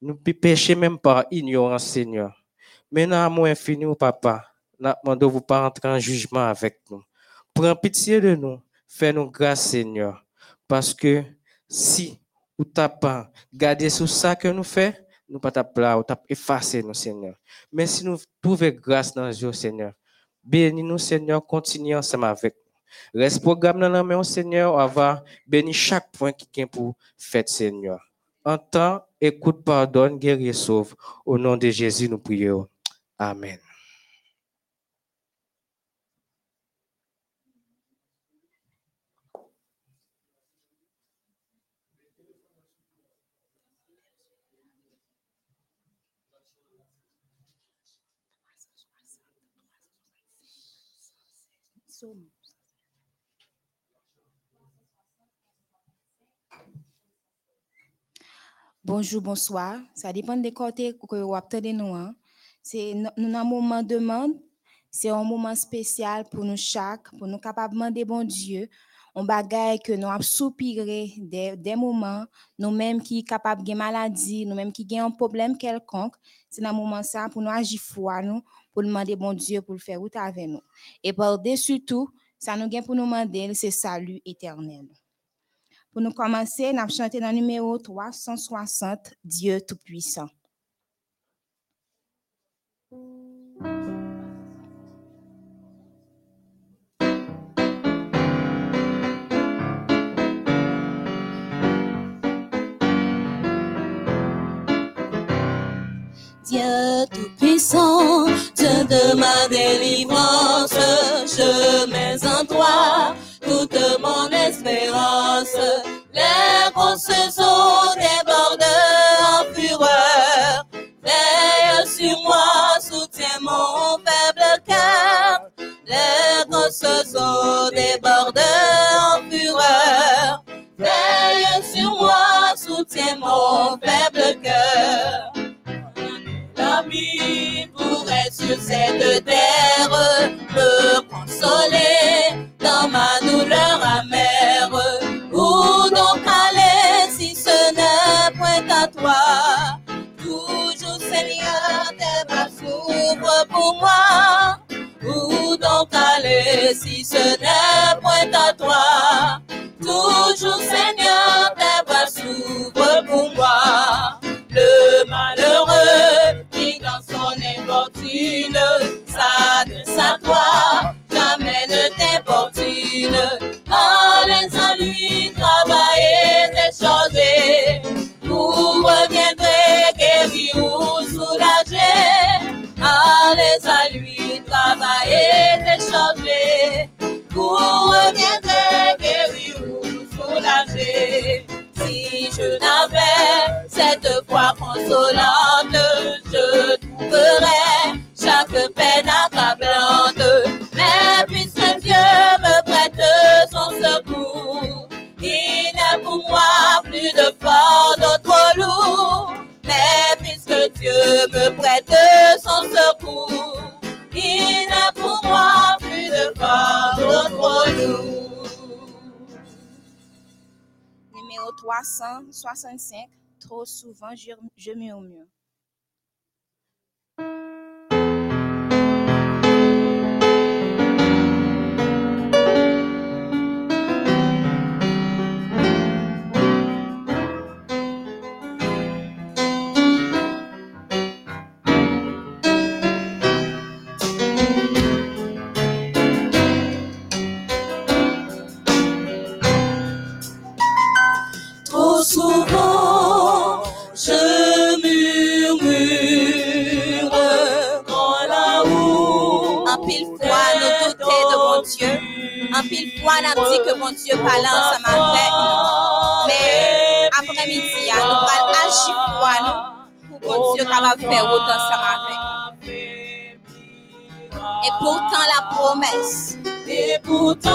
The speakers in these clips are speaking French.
Nous ne pécher même par ignorance, Seigneur. Mais dans l'amour infini, papa, nous demandons vous pas entrer en jugement avec nous. Prends pitié de nous. Fais-nous grâce, Seigneur. Parce que si ou t'as pas gardé sur ça que nous faisons, nous pas t'appeler ou t'as effacé nous, Seigneur. Mais si nous trouvons grâce dans Dieu, Seigneur, bénis-nous, Seigneur, continue ensemble avec nous. Reste programme dans la main, Seigneur, va bénir chaque point qui vient pour faire, Seigneur. Entends, écoute, pardonne, guéris sauve. Au nom de Jésus, nous prions. Amen. Bonjour, bonsoir. Ça dépend des côtés que vous attendez nous. Hein. C'est nous un moment de demande. C'est un moment spécial pour nous chaque, pour nous capables de demander bon Dieu. On bagaille que nous avons soupiré des, moments, nous-mêmes qui sommes capables de maladie, nous-mêmes qui avons un problème quelconque. C'est un moment ça pour nous agir foi, nous, pour demander bon Dieu pour le faire route avec nous. Et par-dessus tout, ça nous gagne pour nous demander, c'est salut éternel. Pour nous commencer, nous avons chanté dans le numéro 360, Dieu Tout-Puissant. Dieu Tout-Puissant, Dieu de ma délivrance, je mets en toi toute mon espérance. Les grosses eaux débordent en fureur. Veille sur moi, soutiens mon faible cœur. Les grosses eaux débordent en fureur. Veille sur moi, soutiens mon faible cœur. L'ami pourrait sur cette terre dans ma douleur amère. Où donc aller si ce n'est point à toi? Toujours Seigneur, tes bras s'ouvrent pour moi. Où donc aller si ce n'est point à toi? Toujours Seigneur, tes bras s'ouvrent pour moi. Le malheureux qui dans son infortune s'adresse à toi, jamais ne t'importune. Allez à lui travailler tes choses, vous reviendrez guéri ou soulagé. Allez à lui travailler tes choses, vous reviendrez guéri ou soulagé. Si je n'avais cette foi consolante, je trouverais chaque peine accablante. De fort d'autre lourd. Mais puisque Dieu me prête son secours, il n'est pour moi plus de fort d'autre lourd. Numéro 365, trop souvent je, je murmure. Faire autant ensemble avec nous. Et pourtant, la promesse, Et pourtant,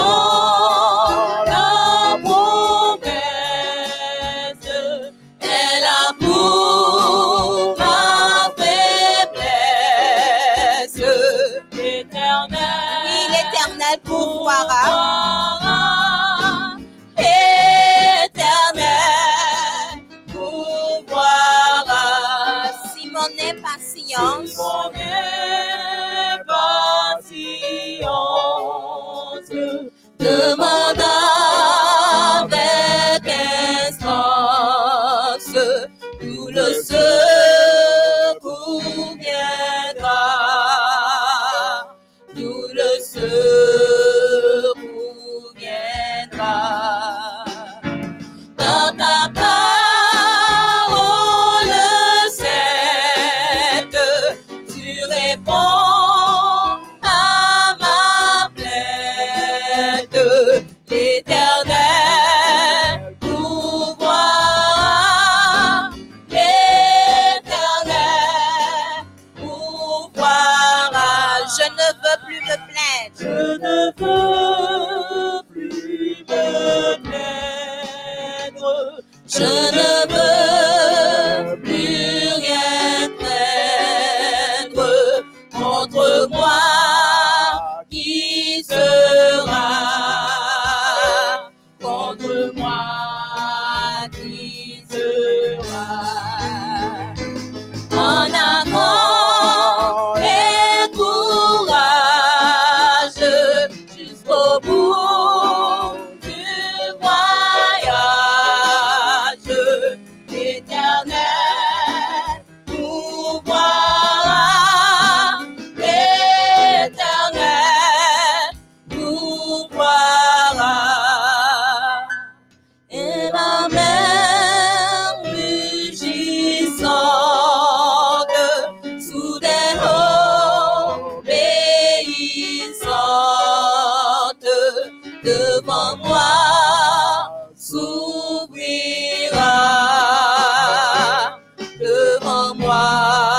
moi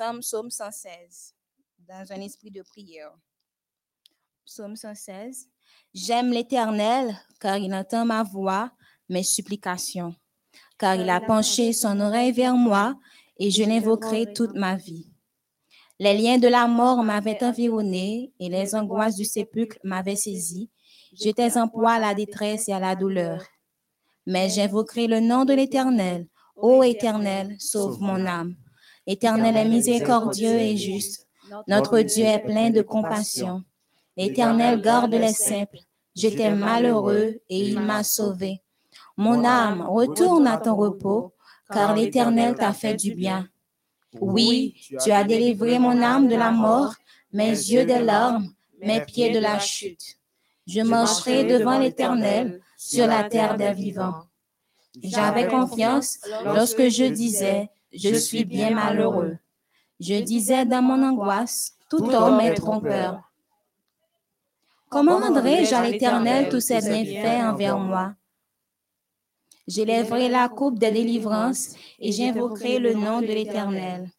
ensemble Psaume 116 dans un esprit de prière. Psaume 116. J'aime l'Éternel car il entend ma voix, mes supplications, car il a penché son oreille vers moi et je l'invoquerai toute ma vie. Les liens de la mort m'avaient environné et les angoisses du sépulcre m'avaient saisi. J'étais en proie à la détresse et à la douleur. Mais j'invoquerai le nom de l'Éternel. Ô Éternel, sauve mon âme. L'Éternel est miséricordieux et juste. Notre Dieu est plein de compassion. L'Éternel garde les simples. J'étais malheureux et il m'a sauvé. Mon âme, retourne à ton repos, car l'Éternel t'a fait du bien. Oui, tu as délivré mon âme de la mort, mes yeux des larmes, mes pieds de la chute. Je marcherai devant l'Éternel sur la terre des vivants. J'avais confiance lorsque je disais, je suis bien malheureux. Je disais dans mon angoisse, tout homme est trompeur. Comment rendrai-je à l'Éternel tous ses bienfaits envers moi? J'élèverai la coupe des délivrances et j'invoquerai le nom de l'Éternel.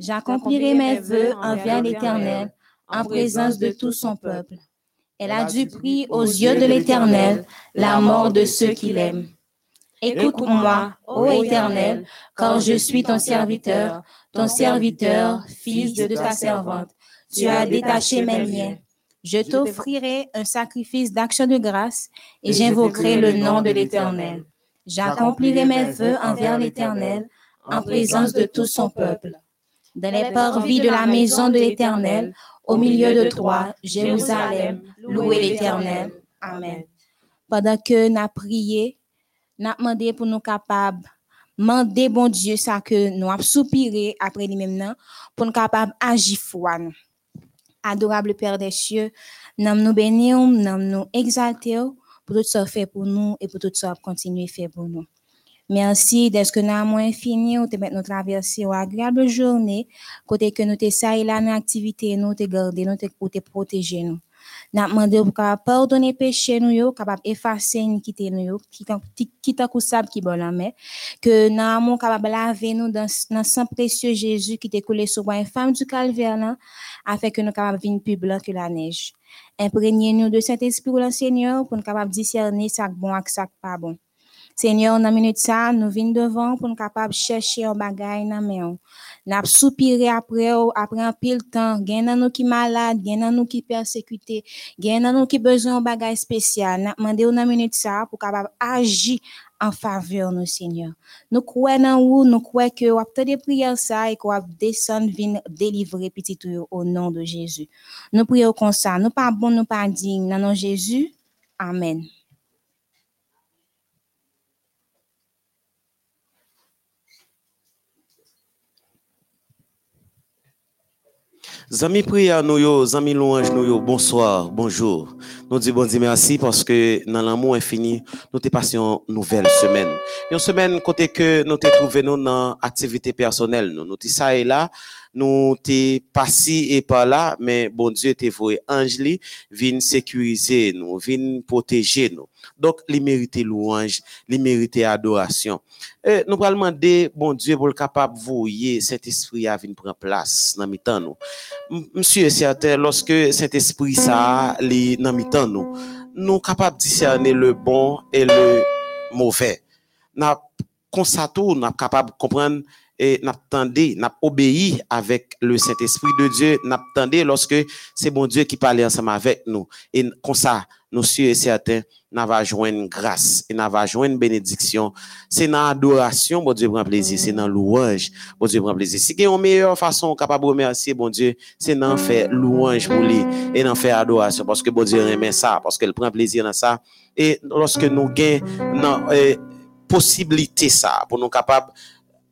J'accomplirai mes vœux envers l'Éternel en présence de tout son peuple. Elle a du prix aux yeux de l'Éternel la mort de ceux qui l'aiment. Écoute-moi, ô Éternel, car je suis ton serviteur, ton serviteur, fils de ta servante. Tu as détaché mes liens. Je t'offrirai un sacrifice d'action de grâce et j'invoquerai le nom de l'Éternel. J'accomplirai mes vœux envers l'Éternel en présence de tout son peuple. Dans les parvis de la maison de l'Éternel, au milieu de toi, Jérusalem, louez l'Éternel. Amen. Pendant que nous prié, nous demandé pour nous capables demander bon Dieu ça que nous avons soupiré après lui-même pour nous capables agir foi. Adorable Père des cieux, nous nous bénissons, nous nous exaltons pour tout ça fait pour nous et pour tout ça continuer faire pour nous. Merci d'être que nous avons infini ou te mettre nous traverser une agréable journée, côté que nous te là dans activité nous te garder nous protéger nous. N'a demandé pour capable pardonner péché nous capable effacer nous yo, qui qui qui bon la mer, que n'a amour capable laver nous dans dans sang précieux Jésus qui t'est coulé sur une femme du calvaire afin que nous capable venir plus blanc que la neige. Imprégnez-nous de Saint-Esprit, le Seigneur, pour nous capable discerner ça bon et ça pas bon. Seigneur, dans minute ça, nous venons devant pour nous capables chercher un bagage main. N'a soupiré après après un pile temps, gain dans nous qui malade, gain dans nous qui persécuté, gain dans nous qui besoin un bagage spécial. N'a demandé dans minute ça pour capable agir en faveur de Seigneur. Nous croyons en nous croyons que avez des prières et que vous venir délivrer petit au nom de Jésus. Nous prions comme ça. Nous pas bon, nous pas dignes. Dans de Jésus. Amen. Zami prière nous yo, zami louange nous yo, bonsoir, bonjour. Nous disons bon merci parce que dans l'amour infini, nous te passions une nouvelle semaine. Une semaine côté que nous te trouvé nous dans activité personnelle nous. Nous ça et là, nous t'es passé et par là, mais bon Dieu t'es voué ange vin sécuriser nous, vin protéger nous. Donc, il mérite louange, il mérite adoration. Et nous allons demander, bon Dieu, pour le capable de voyer cet esprit à venir prendre place dans mi-temps nous. Monsieur est certain, lorsque cet esprit ça, dans mi-temps nous, nous capables de discerner le bon et le mauvais. Nous nous capable de comprendre et n'attendez, n'a obéi avec le Saint-Esprit de Dieu, n'attendez lorsque c'est bon Dieu qui parle ensemble avec nous. Et comme ça, nous sommes certains, nous va joindre grâce et nous va joindre bénédiction. C'est dans l'adoration, bon Dieu prend plaisir, c'est dans louange, bon Dieu prend plaisir. Si il y une meilleure façon capable de remercier bon Dieu, c'est d'en faire louange pour lui et d'en faire adoration parce que bon Dieu aime ça, parce qu'il prend plaisir dans ça. Et lorsque nous gagnons euh, possibilité ça, pour nous capables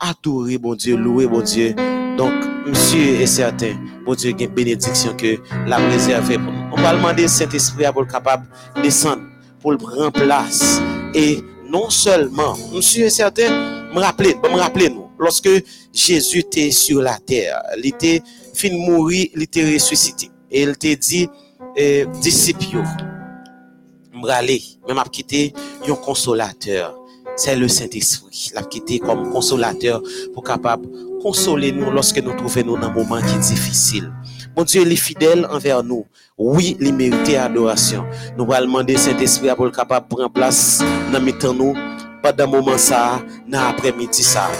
adorer, bon Dieu, louer, bon Dieu. Donc, monsieur est certain, bon Dieu, qu'il y a une bénédiction que la réservé pour nous. On va demander Saint-Esprit pour être capable de descendre, pour le prendre place. Et non seulement, monsieur est certain, me rappeler, me rappeler nous, lorsque Jésus était sur la terre, il était fin mourir, il était ressuscité. Et il t'a dit, eh, disciples, m'raler, même à quitter un consolateur c'est le Saint-Esprit, l'a quitté comme consolateur pour capable consoler nous lorsque nous trouvons nous dans un moment qui est difficile. Mon Dieu, il est fidèle envers nous. Oui, il mérite adoration. Nous allons demander Saint-Esprit pour capable prendre place dans temps nous pendant moment ça, dans l'après-midi ça.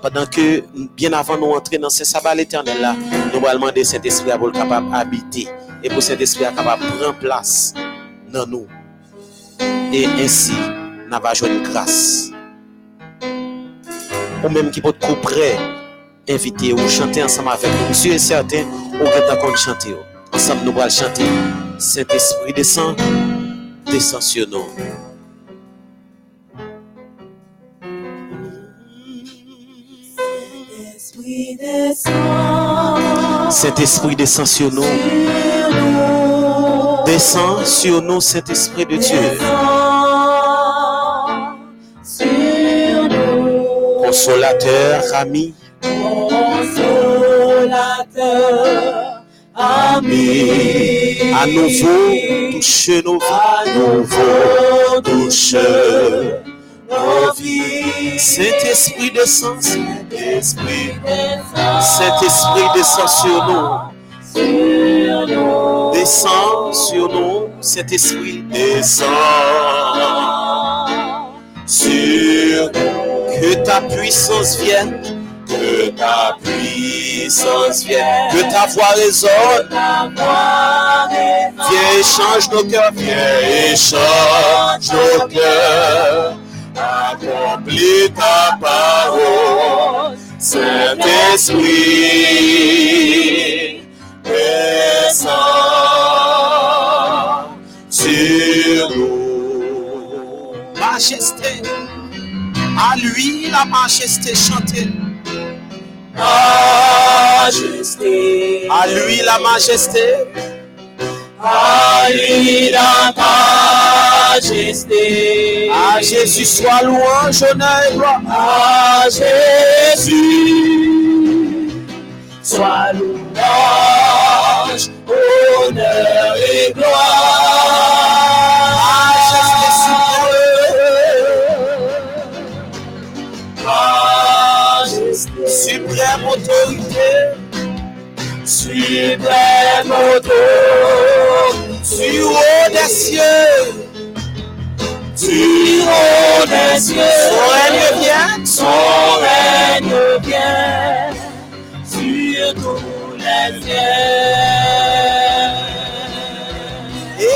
Pendant que, bien avant nous entrer dans ce sabbat l'éternel là, nous allons demander Saint-Esprit pour capable habiter et pour Saint-Esprit capable prendre place dans nous. Et ainsi, n'a pas joué grâce. Ou même qui peut être prêt, inviter ou chanter ensemble avec nous. Monsieur est certain, on va d'accord chanter. Ensemble, nous allons chanter. Saint-Esprit descend, descend sur nous. Saint-Esprit descend sur nous. Descend sur nous, Saint-Esprit de Dieu. Consolateur, ami. Consolateur, ami. À nouveau, touche nos vies. À nouveau, touche nos vies. Saint-Esprit descend, Saint-Esprit descend. Saint-Esprit descend sur nous. Sur nous. Descend sur nous, Saint-Esprit descend sur nous. Que ta puissance vienne, Que ta puissance vienne. que ta voix résonne. Viens et change nos cœurs, viens et change nos cœurs. Accomplis ta parole, Saint-Esprit. Descends sur nous. Majesté, à lui la majesté chantée. Majesté. À lui la majesté, À lui la majesté. à Jésus soit louange, honneur et gloire. À Jésus. Sois louange, honneur et gloire. Suprême autorité, du haut des cieux, du haut des cieux, son règne vient, son règne vient sur tous les cieux.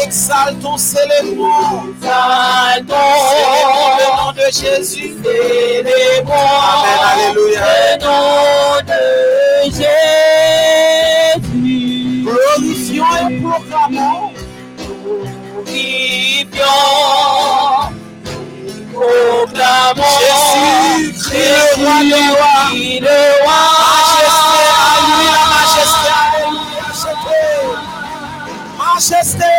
exaltons, célébrons, Exaltons le nom de Jésus. Célébrons Amen, alléluia. Glorifions et proclamons, Glorifions, proclamons Jésus, le roi le. Majesté, à lui la majesté, majesté,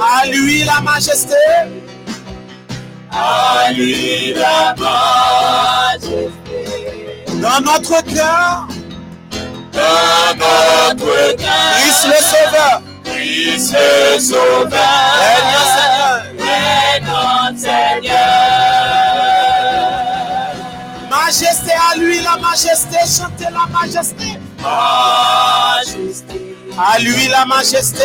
à lui la majesté. À lui la majesté. Dans notre cœur, Dans notre cœur, Christ le Sauveur, Christ le Sauveur, Seigneur, Seigneur. est notre Seigneur. Majesté à lui la majesté, chantez la majesté. Majesté, À lui la majesté,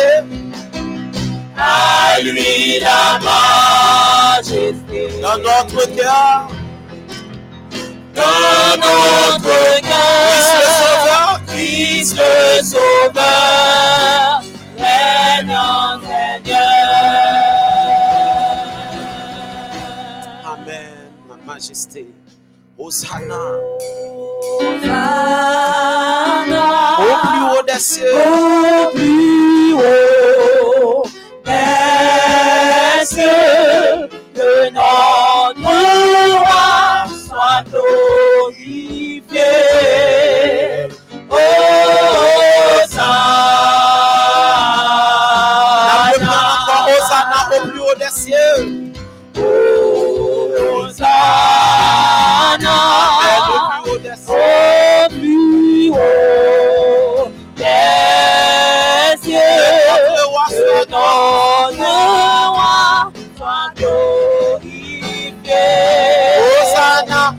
à lui la majesté. dans notre cœur, Dans notre cœur, Christ le Sauveur, est notre Seigneur. Amen, ma majesté. Hosanna, Hosanna. au plus haut des cieux, au plus haut des cieux, que notre roi soit glorifié. Hosanna,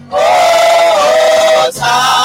Hosanna.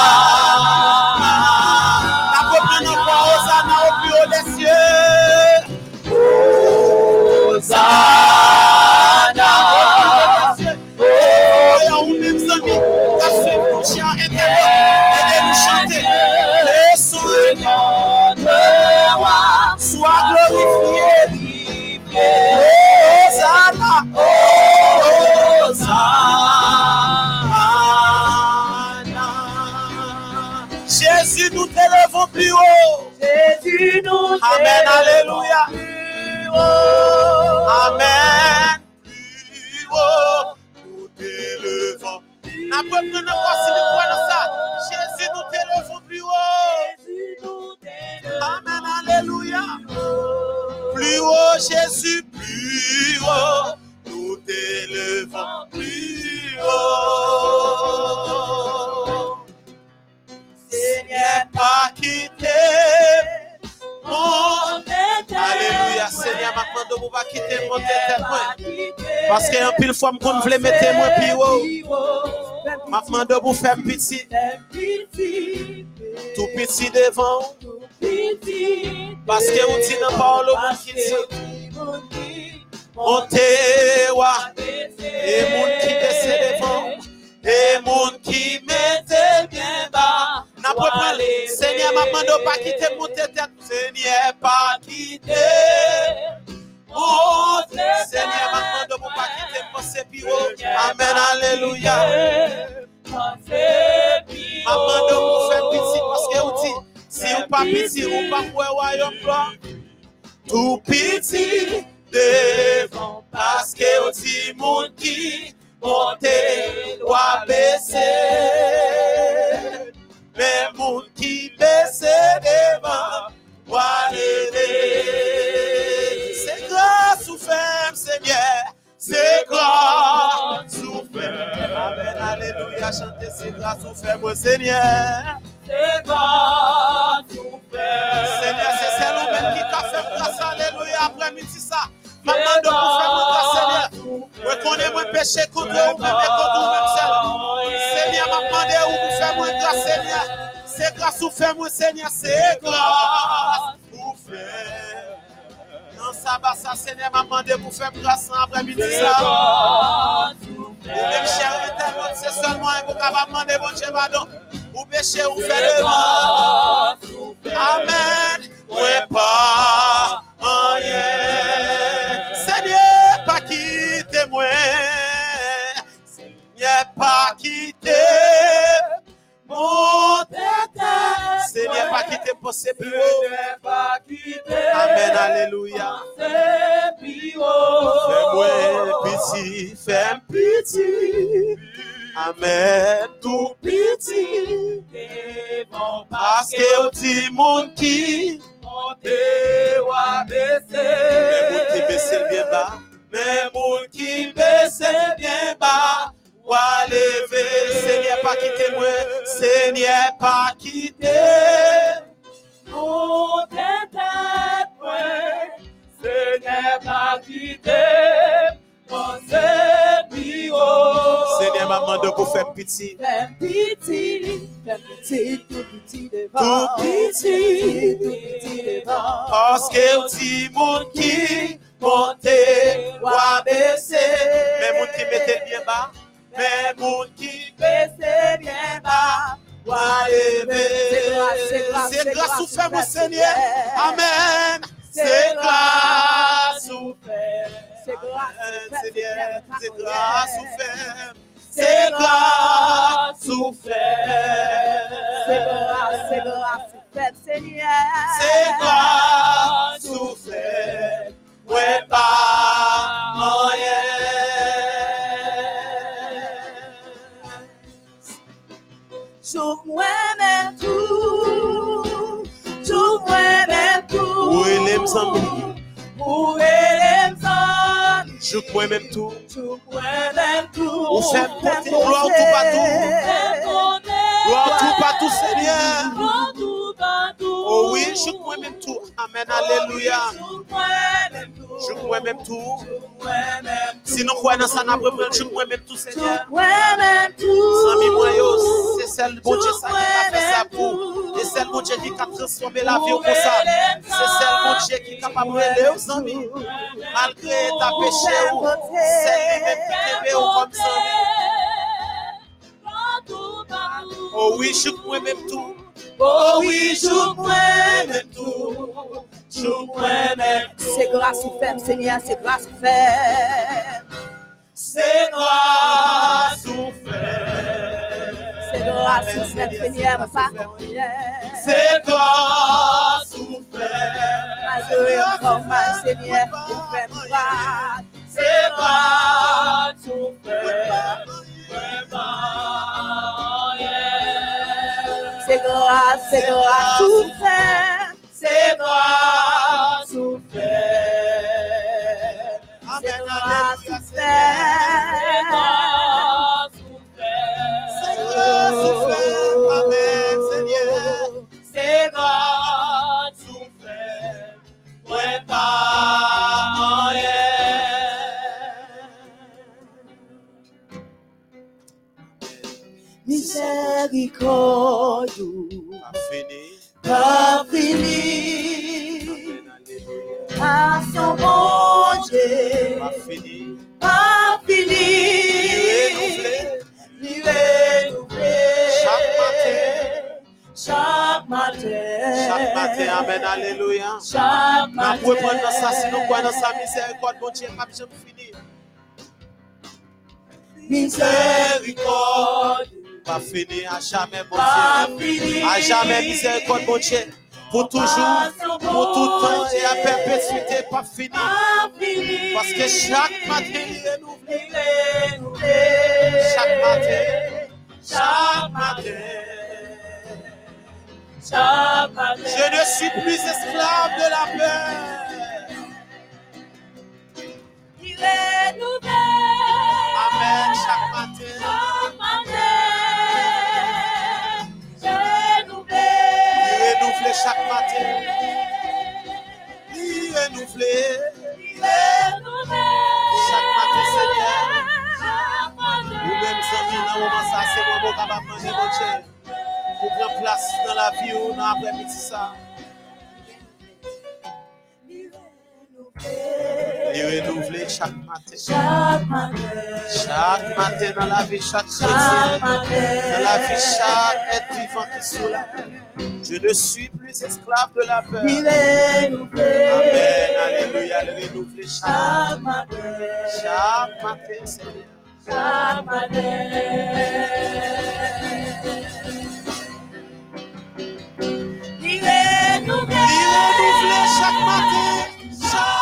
Parce que un pile fois me qu'on voulait mettre moi plus haut. Maintenant de vous faire petit, tout petit devant. Parce que vous dites dans parole au monde qui dit, Moi, Seigneur pas quitter. Mon tête, Seigneur, pas quitter, mon Seigneur. Seigneur m'a demandé pour faire petit, Fais petit, fais petit, tout petit tout devant. petit. Tout petit devant. Parce que petit monde qui monte, ou à baisser, mais moun qui mettait bien bas, mais moun qui Baissez bien ou C'est c'est grâce grâce, ou Seigneur. grâce. Amen. C'est grâce ou C'est grâce, Seigneur, c'est c'est grâce ou. C'est C'est grâce ou C'est fait. grâce, c'est grâce, fait Seigneur. C'est grâce ou. Ouais, pas moyen. Moi-même tout, chou moi-même tout. Où est les amis? Où est les amis? Je crois même tout. Chou moi-même tout. Ou porter gloire tout partout. Gloire tout partout, Seigneur. Oh oui, je crois même tout. Amen, alléluia. Je crois même tout. Si nous croyons dans ça, nous avons je crois même tout, Seigneur. Sami moi yo, c'est celle bon Dieu qui a fait ça pour. Et celle bon Dieu qui a transformé la vie comme ça. C'est celle bon Dieu qui est capable de aux amis. Malgré ta péché ou celle qui même qui t'aimait ou comme ça. Oh oui, je crois même tout. Oh oui, je crois même tout. Je crois même tout. C'est grâce ou fait, Seigneur, c'est grâce ou fait. C'est grâce ou fait. C'est grâce ou fait, Seigneur, pas C'est grâce ou fait. Malgré encore mal, Seigneur, ou fait grâce. C'est grâce ou C'est grâce, c'est grâce ou fait. C'est grâce ou fait. Amen, C'est grâce alléluia, ou Seigneur. fait. C'est grâce ou fait. Amen, Seigneur. C'est grâce ou fait. Ouais, pas Miséricorde, Pas fini. pas son bon Dieu, Pas fini. pas fini. Renouvelé. Chaque matin. Chaque matin. Chaque matin, Amen, alléluia. Chaque Nous matin. pouvons prendre dans ça, si nous croyons dans sa miséricorde, bon Dieu, pas jamais fini. Miséricorde, Pas fini, à jamais, bon Dieu. À jamais, miséricorde, bon Dieu. Pour toujours, pour tout temps et à perpétuité, pas fini. Parce que chaque matin, il est renouvelé. Lui renouvelé. Chaque matin, chaque matin. Chaque matin. Je ne suis plus esclave de la peur. renouvelé. Il est renouvelé. Chaque matin, Seigneur. Ou même, Seigneur, dans le moment, ça, c'est mon mot capable de manger, mon Dieu. Pour prendre place dans la vie ou dans l'après-midi, ça. Il est renouvelé chaque matin. Chaque matin. Chaque matin dans la vie, chaque chrétien. Dans la vie, chaque être vivant qui est sous la terre. Je ne suis plus esclave de la peur. Il est nouvelé. Amen. Alléluia. Le renouveler chaque, Chaque matin. chaque matin, Seigneur. Chaque matin. Il est nouvelé. Il est renouvelé chaque matin. Chaque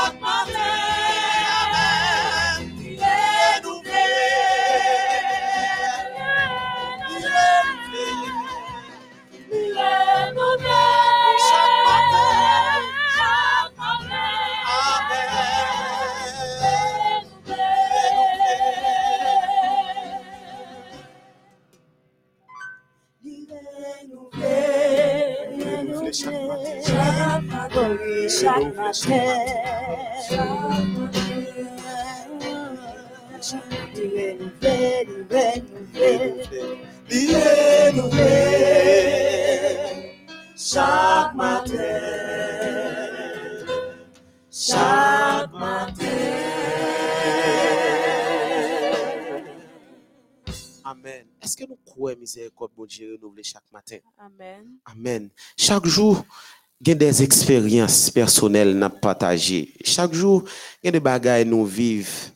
matin. Chaque matin. Il est nouvelé. Il est nouvelé. Il est renouvelé. Chaque matin. Chaque matin. Amen. Est-ce que nous croyons miséricorde bon Dieu renouvelée chaque matin? Amen. Amen. Chaque jour, a des expériences personnelles à partager. Chaque jour, il y a des bagages nous vivons.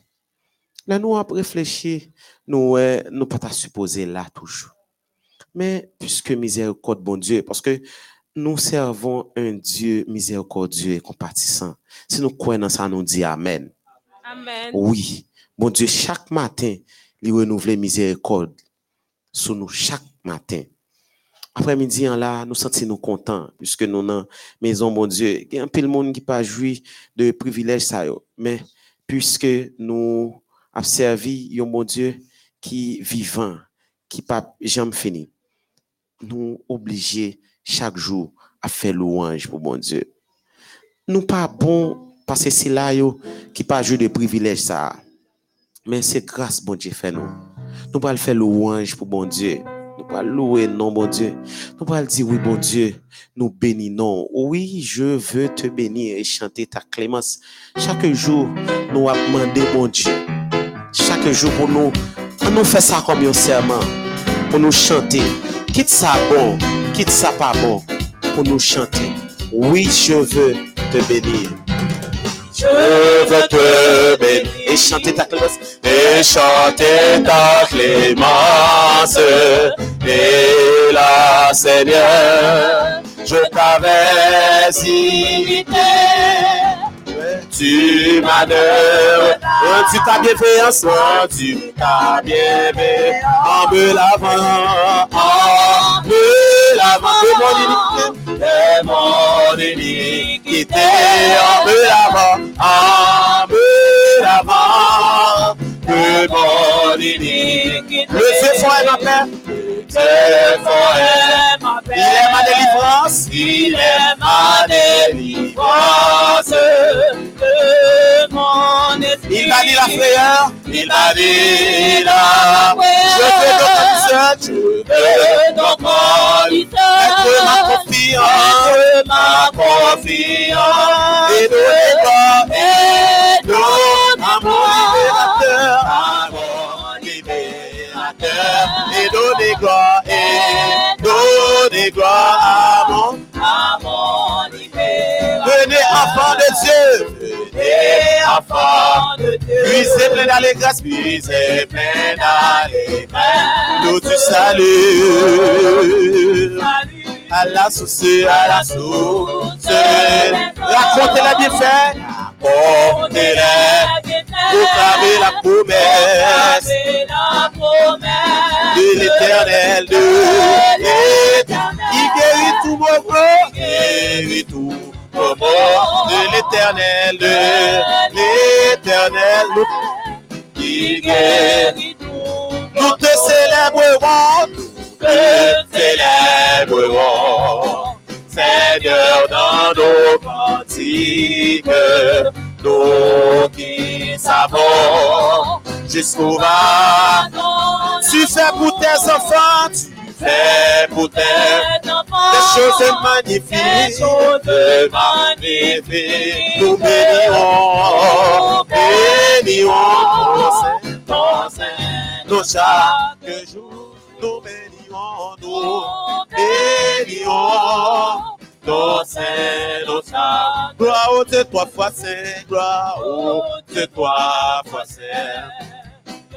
Là, nous avons réfléchi, nous ne nous pas supposés là toujours. Mais puisque miséricorde, bon Dieu, parce que nous servons un Dieu miséricordieux et compatissant. Si nous croyons dans ça, nous disons Amen. Amen. Oui, bon Dieu, chaque matin, il renouvelle miséricorde sur nous chaque matin. Après-midi, en là, nous sentons nous contents, puisque nous dans maison, mon Dieu, il y a un peu de monde qui pas joui de privilèges, ça, mais puisque nous avons servi un bon Dieu qui est vivant, qui pas jamais fini, nous obligés chaque jour à faire louange pour mon Dieu. Nous pas bon parce que c'est là qui pas jouer de privilèges ça. Mais c'est grâce bon Dieu fait nous. Nous pas faire louange pour bon Dieu. Nous pas louer non bon Dieu. Nous pas dire oui bon Dieu. Nous bénissons. Oui, je veux te bénir et chanter ta clémence. Chaque jour, nous avons demandé bon Dieu. Chaque jour pour nous, on nous fait ça comme un serment. Pour nous chanter. Quitte ça bon, quitte ça pas bon. Pour nous chanter. Oui, je veux te bénir. Je veux te bénir et chanter ta clémence. Et chanter ta clémence. Et la Seigneur, je t'avais invité. Tu m'as donné, tu ta bienveillance, tu ta bienveillance, en me lavant, de. Le feu fort est ma paix, le est ma paix, il est ma délivrance, il est ma délivrance. Il m'a dit la frayeur, il m'a dit la Je veux donc seul, je être ma confiance, ma confiance, et donner donner à mon libérateur, à mon libérateur, et donner gloire, et donner gloire à mon, à mon libérateur. Venez enfants de Dieu, venez enfants de Dieu, puisez plein d'allégresse, puisez plein d'allégresse, nous tu salues. À la source, à la source, racontez les bienfaits, racontez-les, proclamez la promesse. De l'éternel, de l'éternel, il guérit tout corps, guérit tout de l'éternel, de l'éternel, il guérit nous. Te célébrerons, nous te célébrerons, Seigneur, dans nos cantiques, nous qui savons jusqu'au va. Tu fais pour tes enfants, tu fais pour tes choses magnifiques, choses magnifiques. Nous bénirons, bénirons ton nos chaque jour. Nous bénirons, nous bénirons ton chaque. Gloire au Dieu, trois fois Saint, gloire trois fois Saint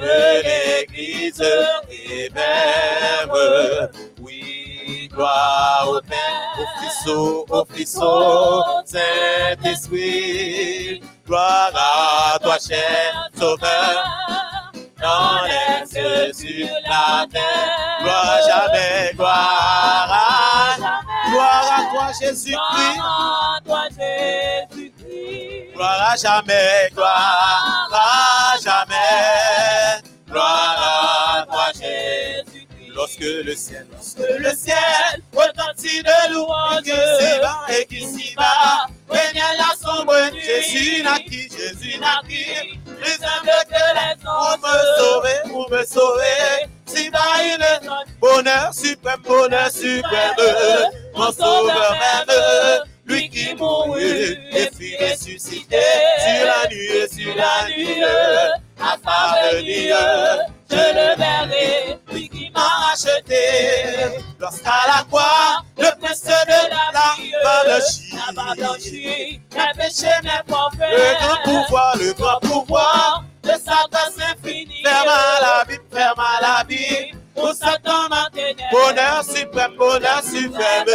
de l'Église et même. Gloire au Père, au Fils, au, Fils, au Saint-Esprit. Gloire à toi, cher Sauveur, dans les cieux, sur la terre. Gloire jamais, gloire à, gloire à toi, Jésus-Christ. à toi, Jésus-Christ. Gloire à jamais, gloire à jamais, gloire à toi Jésus. Lorsque le ciel, le ciel retentit de louanges, et qu'ici-bas, règne la sombre nuit. Jésus naquit, Jésus naquit, plus humble que les pour me sauver, pour me sauver. Si bas est bonheur suprême, bonheur suprême, mon sauveur même, lui qui mourut et fut ressuscité. Sur la nuit, sur la nuit, à sa venue, le verrai, lui qui m'a racheté. Lorsqu'à la croix, le prince de la va La blanchie, mes péchés, mes le grand pouvoir, le grand pouvoir, de Satan s'infini. ferme à la vie, ferme à la vie. Pour Satan ma. Bonheur suprême, bonheur suprême,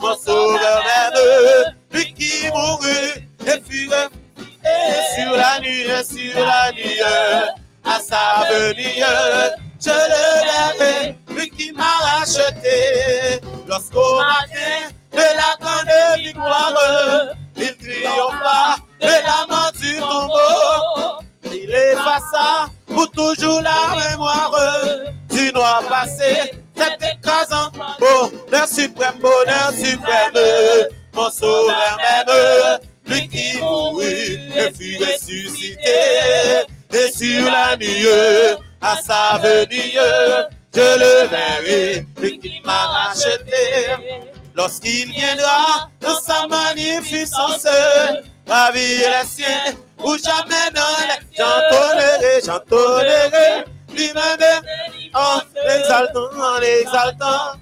mon sauveur même, lui qui mourut et fut sur la nuit, sur la nuit, sa venue, je le verrai, lui qui m'a racheté, lorsqu'au matin de la grande victoire, il triompha de la mort du tombeau, il effaça pour toujours la mémoire du noir passé, cet écrasant bonheur suprême, bonheur suprême, mon sauveur même, lui qui mourut et fut ressuscité, et sur la nuit, à sa venue, je le verrai, lui qui m'a racheté. Lorsqu'il viendra dans sa magnificence, ravir les siens, ou jamais dans les j'entonnerai, j'entonnerai, lui-même en l'exaltant, en l'exaltant.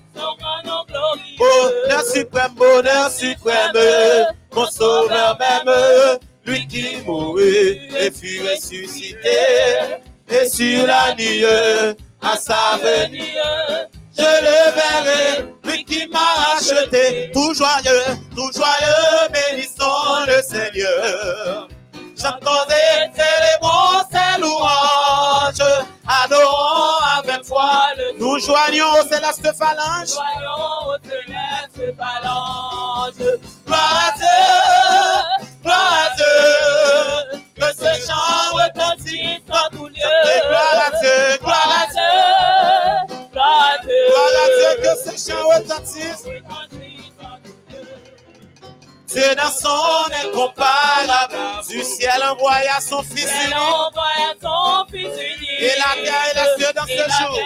Bonheur suprême, bonheur suprême, mon sauveur même, lui qui mourut et fut ressuscité, et sur la nuit, à sa venue, je le verrai, lui qui m'a racheté, tout joyeux, tout joyeux, bénissons le Seigneur. Chantons-et célébrons ses louanges, adorons avec foi le Nous joignons aux célestes phalanges, Voyons au céleste phalange. gloire à Dieu, gloire à Dieu, que ce chant retentisse dans tout lieu. Et gloire à Dieu, gloire à Dieu, Gloire à Dieu. gloire à Dieu, que ce chant retentisse. Dieu dans son incomparable, du ciel envoya son Fils unique, et la terre et les cieux dans ce la jour.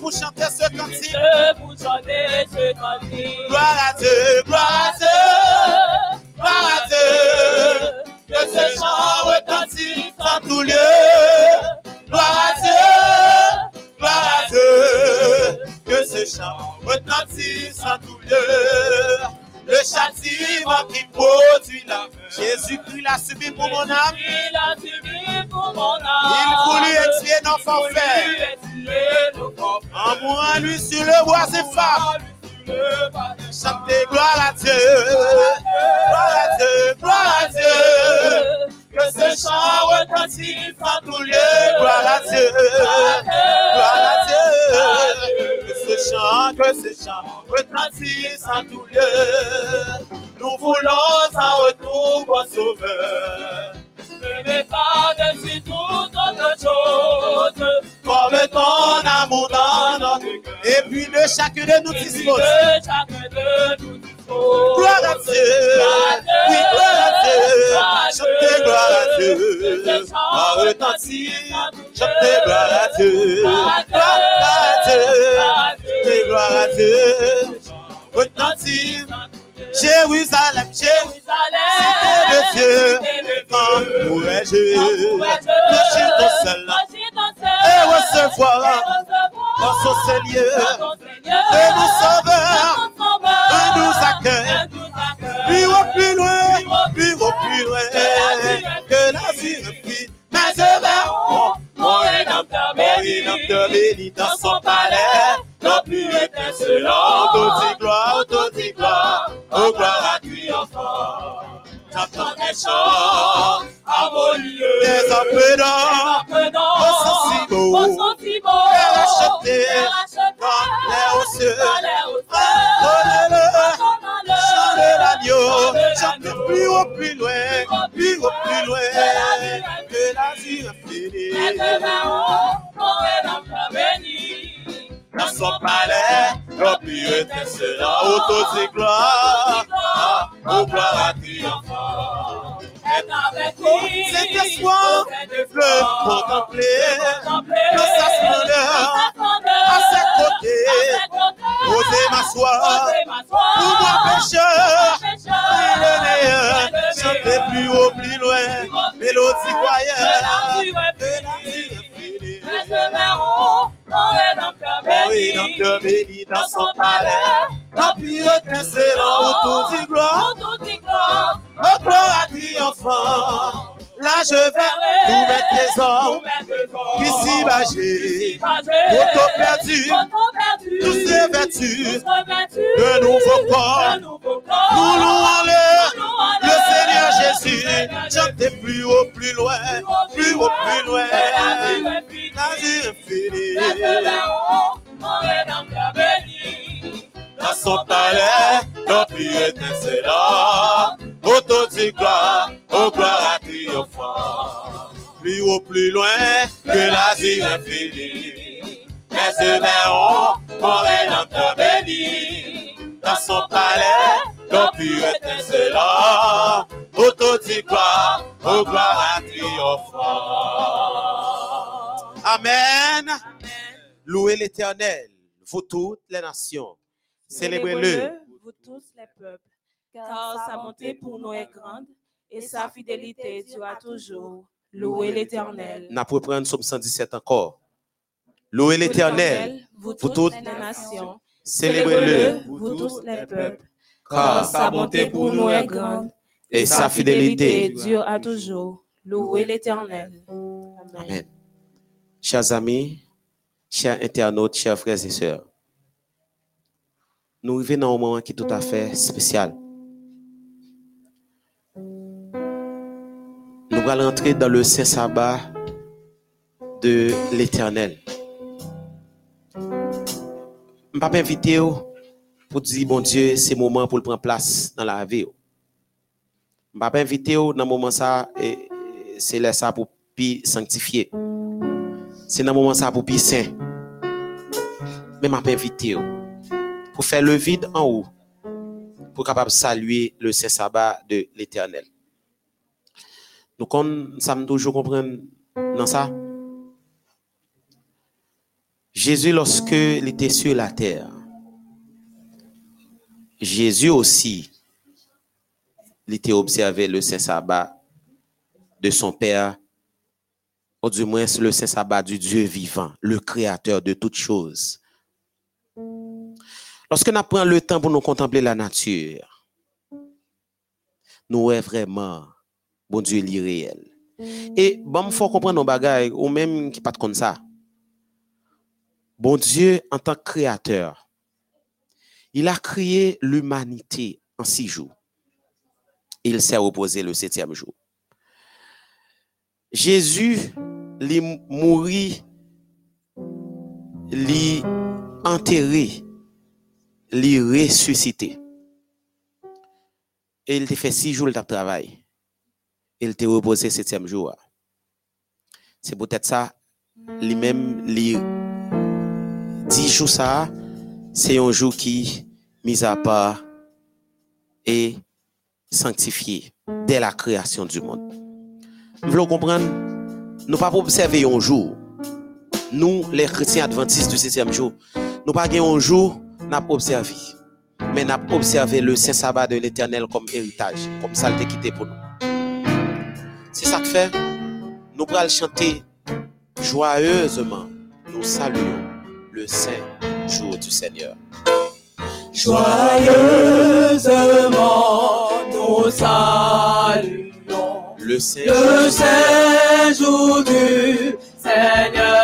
pour chanter ce cantique. Gloire à Dieu, gloire à Dieu, gloire à Dieu. Que ce chant retentisse en tout lieu. Gloire à Dieu, gloire à Dieu. Que ce chant retentisse en tout lieu. Le châtiment qui produit la Jésus-Christ l'a subi pour mon âme. Il a subi pour mon âme. Il voulut expier nos forfaits. En mourant lui sur le bois et femme. Chantez gloire à Dieu. Gloire à Dieu, gloire à Dieu. Que ce chant retentisse en tout lieu. Gloire à Dieu. Gloire à Dieu. Que ce chant, que ce chant retentisse en tout lieu. Nous voulons un retour, bon sauveur. Ne pas dessus toute autre chose. Comme ton amour dans. Et puis de chacun de nous dispose. Gloire à Dieu. Oui, gloire à Dieu. Chantez gloire à Dieu. À retentir chantez gloire à Dieu, gloire à Dieu, et gloire à Dieu. Retentir, Jérusalem, Jérusalem, cité de Dieu, quand pourrais-je toucher ton seul et recevoir dans son Seigneur, de nos sauveurs, de nous accueille, plus haut, plus loin, plus haut, plus loin, que la vie refit, mais je vais, mon rédempteur béni dans son palais, non plus étincelant, autodit gloire, autodit gloire, oh gloire à triomphant. J'entends des chants harmonieux, des apprenants, au sens si beau, et racheté, dans les Donnez-le, chantez l'agneau, chantez plus haut, plus loin, plus haut, plus loin, que infinie. Dans son palais, étincelant, autodit gloire, oh gloire à triomphant. C'est espoir, le contempler, que sa splendeur, à ses côtés, oser m'asseoir, pour moi pécheur, il est meilleur, chanter plus haut, plus loin, mélodie que la vie infinie. Mon rédempteur béni dans son palais, la pire étincelant, autour du gloire, oh gloire à triomphant. Là je vais tout mettre les hommes qui s'y bagent, auto perdu, tous ces vertus, de nouveaux corps, nous louons le, le Seigneur Jésus, chantez plus haut, plus loin, plus haut, plus loin, la vie infinie. Dans son palais, non plus étincelant, autodit gloire, oh gloire à triomphant. Plus haut, plus loin, que la vie infinie. Mais se verront, mon rédempteur béni. Dans son palais, non plus étincelant, autodit gloire, oh gloire à triomphant. Amen. Louez l'éternel, vous toutes les nations. Célébrez-le. vous tous les peuples, car sa bonté pour nous est grande et sa fidélité durera toujours. Louez l'Éternel. N'a pour prendre Somme 117 encore. Louez l'éternel, vous vous toutes les nations, célébrez-le, vous tous les peuples, car sa bonté pour nous est grande et sa fidélité. dure à toujours. Louez l'Éternel. Amen. Amen. Chers amis, chers internautes, chers frères et sœurs, nous vivons dans un moment qui est tout à fait spécial. Nous allons entrer dans le saint sabbat de l'éternel. Je ne pas inviter pour dire, bon Dieu, c'est le moment pour prendre place dans la vie. Je ne pas inviter dans le moment ça, c'est là ça pour puis sanctifier. C'est dans le moment ça pour puis saint. Mais je inviter pour faire le vide en haut, pour capable saluer le saint sabbat de l'éternel. Nous comme toujours comprendre dans ça? Jésus, lorsque il était sur la terre, Jésus aussi, il était observé le saint sabbat de son Père, ou du moins le saint sabbat du Dieu vivant, le créateur de toutes choses. Lorsque nous prenons le temps pour nous contempler la nature, nous est vraiment, bon Dieu, l'irréel. Et bon, il faut comprendre nos bagages, ou même qui pas comme ça. Bon Dieu, en tant que créateur, il a créé l'humanité en six jours. Il s'est reposé le septième jour. Jésus, il mourit, il enterré, il ressuscité. Et il te fait six jours de travail. Il te reposé septième jour. C'est peut-être ça, lui-même, lui dix jours ça, c'est un jour qui, mis à part, est sanctifié dès la création du monde. Vous voulez comprendre? Nous pas observer un jour. nous, les chrétiens adventistes du septième jour, nous pas un jour, n'a observé. Mais n'a observé le saint sabbat de l'éternel comme héritage, comme ça le quitté pour nous. Fait, nous allons chanter joyeusement. Nous saluons le saint jour du Seigneur. Joyeusement, nous saluons Le saint le saint jour du Seigneur.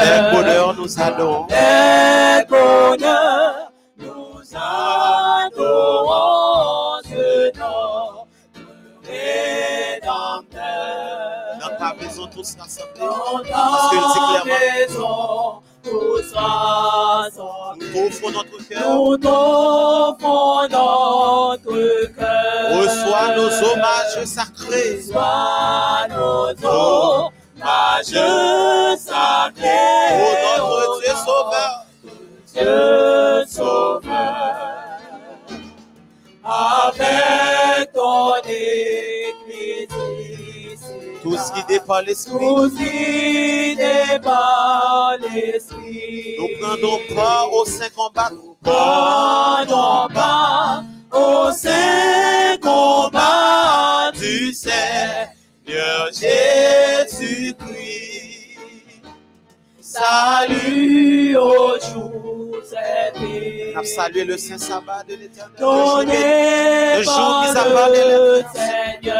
Avec bonheur, nous allons. Avec bonheur, tous rassemblés. Parce nous dit ta clairement, maison, tous rassemblés. nous offrons notre cœur. Nous t'offrons notre cœur. Reçois nos hommages sacrés. Reçois nos hommages sacrés. Ô notre Dieu sauveur. Dieu sauveur. Avec ton église ici. Tous guidés par l'Esprit. Par l'Esprit. Nous prenons part au saint combat. Prenons part au saint combat Du Seigneur Jésus-Christ. Salut au jour On a salué le saint sabbat de l'éternel. Le jour qui s'abat le Seigneur.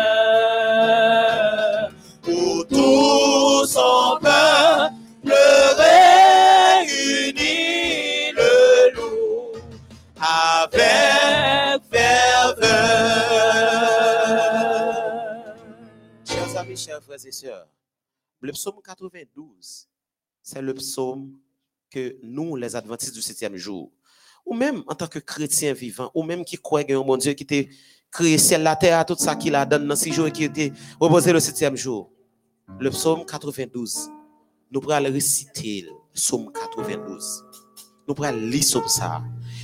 Pour Tout son peuple réuni le avec avec ferveur. Chers amis, chers frères et sœurs, le psaume 92, c'est le psaume que nous, les adventistes du septième jour, ou même en tant que chrétiens vivants, ou même qui croient a un bon Dieu qui était créé ciel, la terre, tout ça qu'il a donné dans six jours et qui était reposé le septième jour. Le psaume 92, nous pourrons le réciter, le psaume 92. Nous pourrons lire sur ça.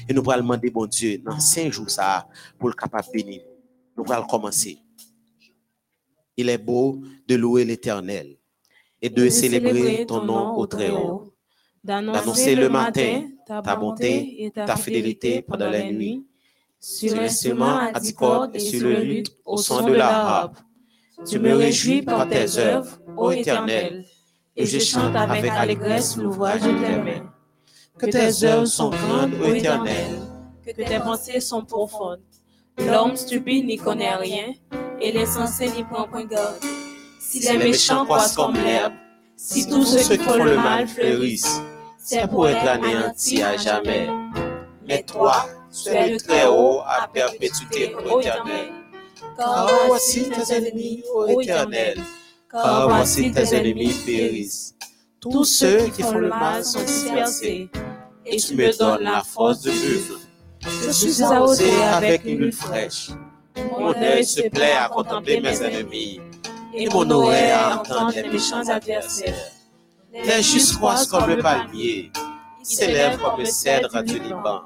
Et nous pourrons demander, bon Dieu, dans cinq jours, ça, pour le capable de bénir. Nous pourrons commencer. Il est beau de louer l'Éternel et de célébrer ton nom au Très-Haut, d'annoncer le matin ta bonté et ta fidélité pendant la nuit, sur l'instrument à dix cordes et sur le luth au son de la harpe. Tu me réjouis par tes œuvres, ô Éternel, et je chante avec allégresse l'ouvrage de tes mains. Que tes œuvres sont grandes, ô Éternel, que tes pensées sont profondes. L'homme stupide n'y connaît rien, et l'insensé n'y prend point garde. Si les méchants croissent comme l'herbe, si tous ceux qui font le mal fleurissent, c'est pour être anéanti à jamais. Mais toi, tu es le Très-Haut à perpétuité, ô Éternel. Car voici tes ennemis, ô Éternel, car voici tes ennemis périssent. Tous ceux qui font le mal sont dispersés, et tu me donnes la force de vivre. Je suis arrosé avec une lutte fraîche. Mon œil se plaît à contempler mes ennemis, et mon oreille à entendre les méchants adversaires. Les justes croissent comme le palmier, ils s'élèvent comme le cèdre du Liban.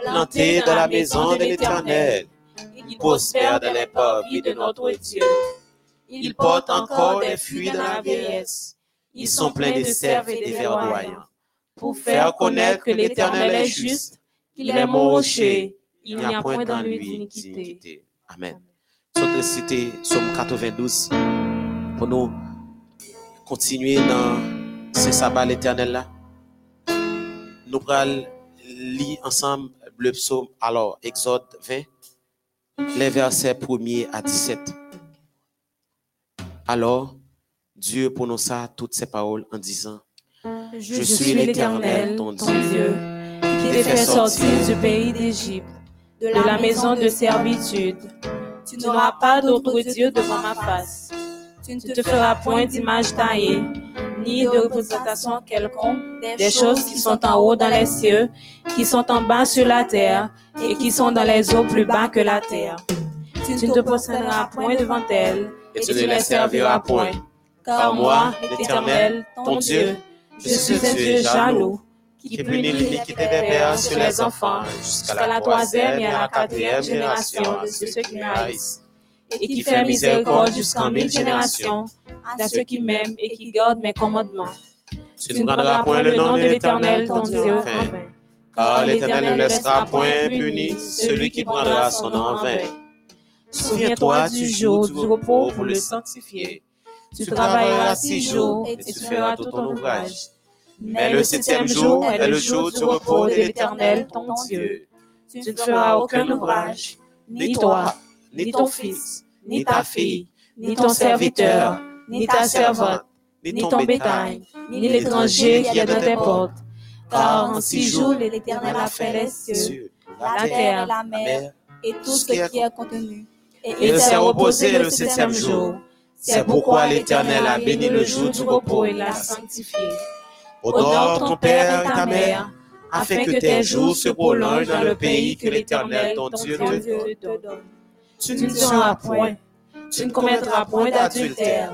Plantés dans la maison de l'Éternel, ils prospèrent dans les parvis de notre Dieu. Ils portent encore des fruits dans la vieillesse. Ils sont pleins de sève et de verdoyants. pour faire connaître que l'Éternel est juste, qu'il est mon rocher, il n'y a point dans lui d'iniquité. Amen. Sautre cité Somme 92 pour nous continuer dans ce sabbat l'éternel là. Nous allons lire ensemble le psaume, alors Exode 20, les versets 1er à 17. Alors, Dieu prononça toutes ces paroles en disant, Je suis l'Éternel, ton Dieu, qui t'ai fait sortir du pays d'Égypte, de la maison de servitude. Tu n'auras pas d'autre Dieu devant ma face. Tu ne te feras point d'image taillée, ni de représentation quelconque des choses qui sont en haut dans les cieux, qui sont en bas sur la terre, et qui sont dans les eaux plus bas que la terre. Tu ne te prosterneras point devant elles, et tu ne les serviras point. car moi, l'Éternel, ton Dieu, je suis un Dieu jaloux, qui punit l'iniquité des pères sur les enfants jusqu'à la troisième et à la quatrième génération de ceux qui me haïssent, et qui fait miséricorde jusqu'en mille générations à ceux qui m'aiment et qui gardent mes commandements. Tu ne prendras point le nom de l'Éternel, ton Dieu, en vain. Car l'Éternel ne laissera point puni celui qui prendra son nom en vain. Souviens-toi du jour du repos pour le sanctifier. Tu travailleras six jours et tu feras tout ton ouvrage. Mais le septième jour est le jour du repos de l'Éternel, ton Dieu. Tu ne feras aucun ouvrage, ni toi, ni ton fils, ni ta fille, ni ton serviteur, ni ta servante, ni ton bétail, ni l'étranger qui est dans tes portes. Car en six jours, l'Éternel a fait les cieux, la terre, la mer et tout ce qui est contenu. et il s'est reposé le septième jour. C'est pourquoi l'Éternel a béni le jour du repos et l'a sanctifié. Honore ton père et ta mère, afin que tes jours se prolongent dans le pays que l'Éternel, ton Dieu, te donne. Tu ne tueras point, tu ne commettras point d'adultère,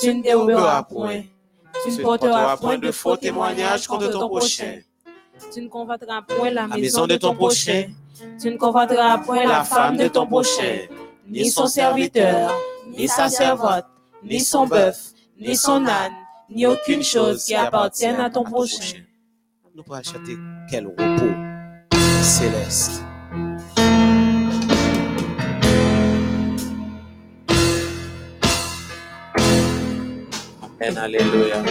tu ne déroberas point, tu ne porteras point de faux témoignages contre ton prochain. Tu ne convoiteras point la maison de ton prochain, Tu ne convoiteras point la femme de ton prochain, ni son serviteur, ni sa servante, ni son bœuf, ni son âne, ni aucune chose qui appartienne à ton prochain. Nous pourrons chanter quel repos céleste. Amen, alléluia.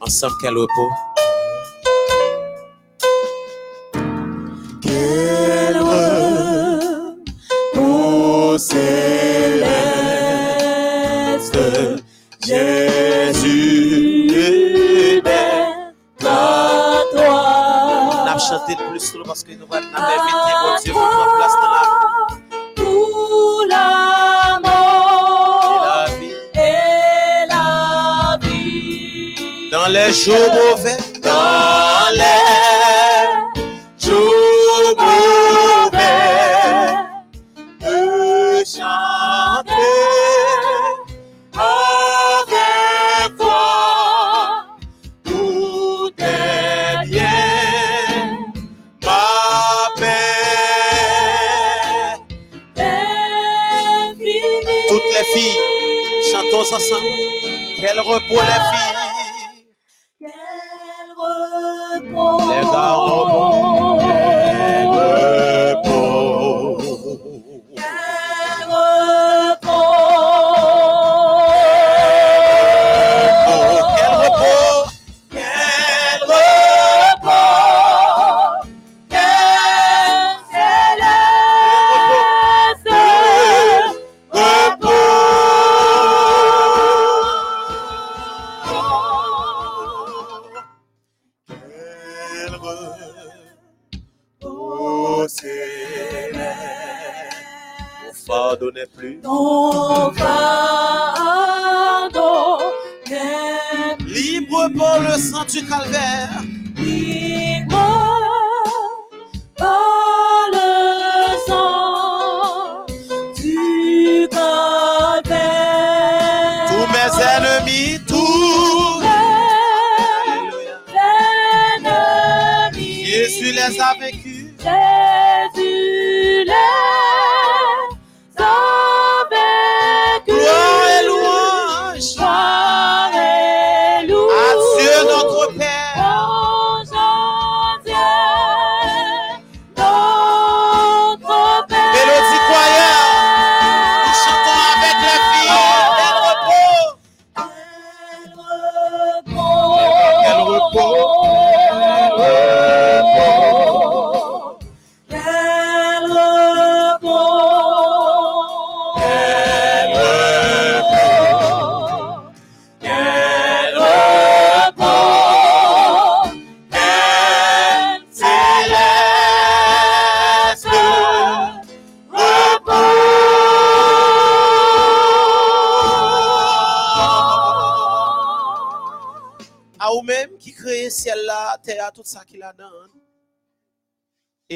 Ensemble, quel repos.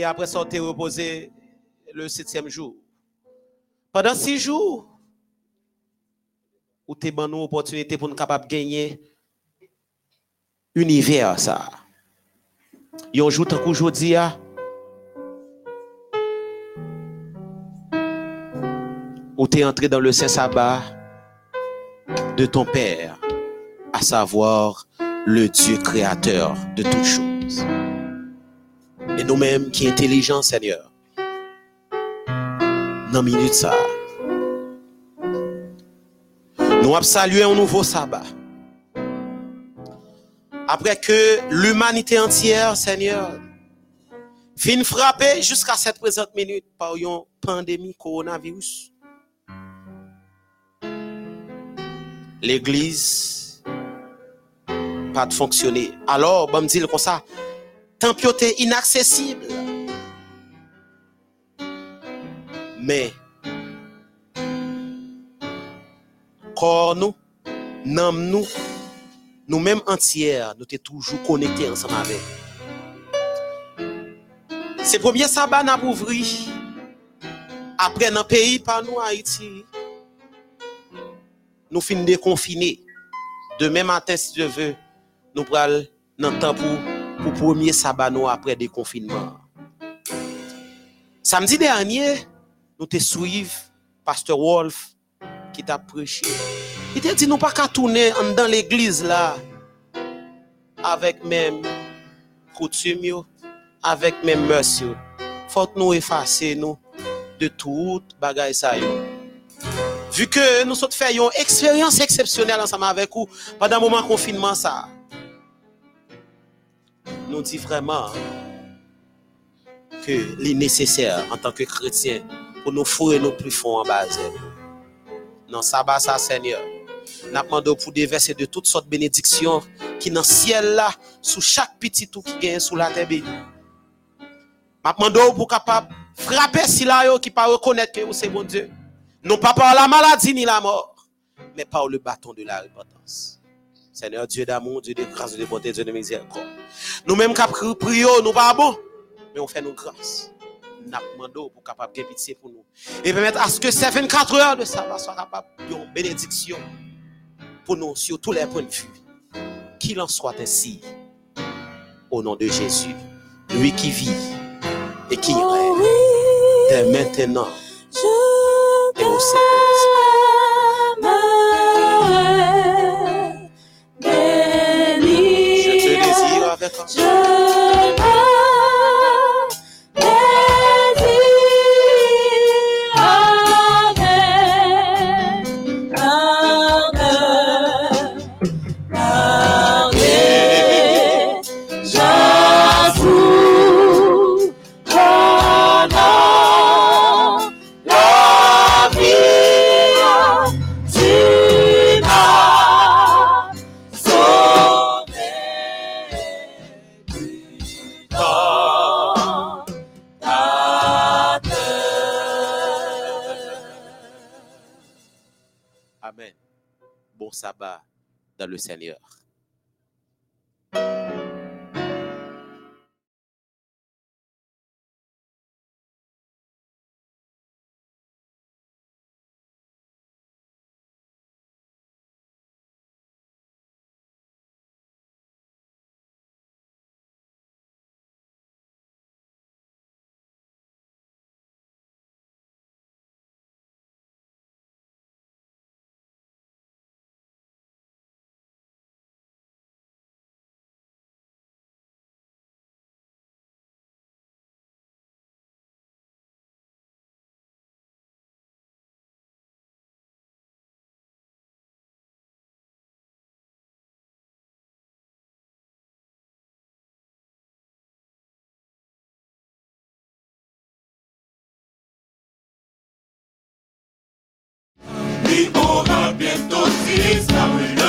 Et après ça, t'es reposé le septième jour. Pendant six jours, ou t'es bon nous opportunité pour nous capable de gagner univers ça. Yon jour tant qu'aujourd'hui, ah, où tu es entré dans le Saint-Sabbat de ton Père, à savoir le Dieu créateur de toutes choses. Et nous-mêmes qui intelligents, Seigneur, dans minute ça, nous avons salué un nouveau sabbat. Après que l'humanité entière, Seigneur, fin frappée jusqu'à cette présente minute par une pandémie coronavirus. L'église pas de fonctionner. Alors, bon me dire comme ça, temple inaccessible. Mais corps nous, nom nous, nous-mêmes entières, nous sommes toujours connectés ensemble avec. C'est le premier sabbat. Après, dans le pays, par nous, Haïti, nous finissons déconfiner. Demain matin, si Dieu veut, nous prenons dans temps pour le premier sabbat après déconfinement. Samedi dernier, nous te suivi pasteur Wolf qui t'a prêché. Il t'a dit nous pas qu'à tourner dans l'église là avec même coutume avec même monsieur. Faut nous effacer nous de toute bagaille ça Vu que nous sommes fait une expérience exceptionnelle ensemble avec vous pendant le moment confinement ça. Nous dit vraiment que les nécessaire en tant que chrétien pour nous fouiller nos plus fonds en base. Non, sabbat ça, Seigneur. Nous demandons pour déverser de toutes sortes de bénédictions qui dans le ciel là, sous chaque petit tout qui gagne sous la terre. Nous demandons pour capable frapper si là qui pas reconnaître que c'est bon Dieu. Non pas par la maladie ni la mort, mais par le bâton de la repentance. Seigneur Dieu d'amour, Dieu de grâce, Dieu de bonté, Dieu de miséricorde. Nous-mêmes qui prions, nous pas bon, mais on fait nos grâces n'a demandé pour capable de pitié pour nous. Et permettre à ce que ces 24 heures de sabbat soient capables de bénédiction pour nous sur tous les points de vue. Qu'il en soit ainsi. Au nom de Jésus, lui qui vit et qui oh règne dès maintenant et au Je le Seigneur. Jehová bientôt Israel.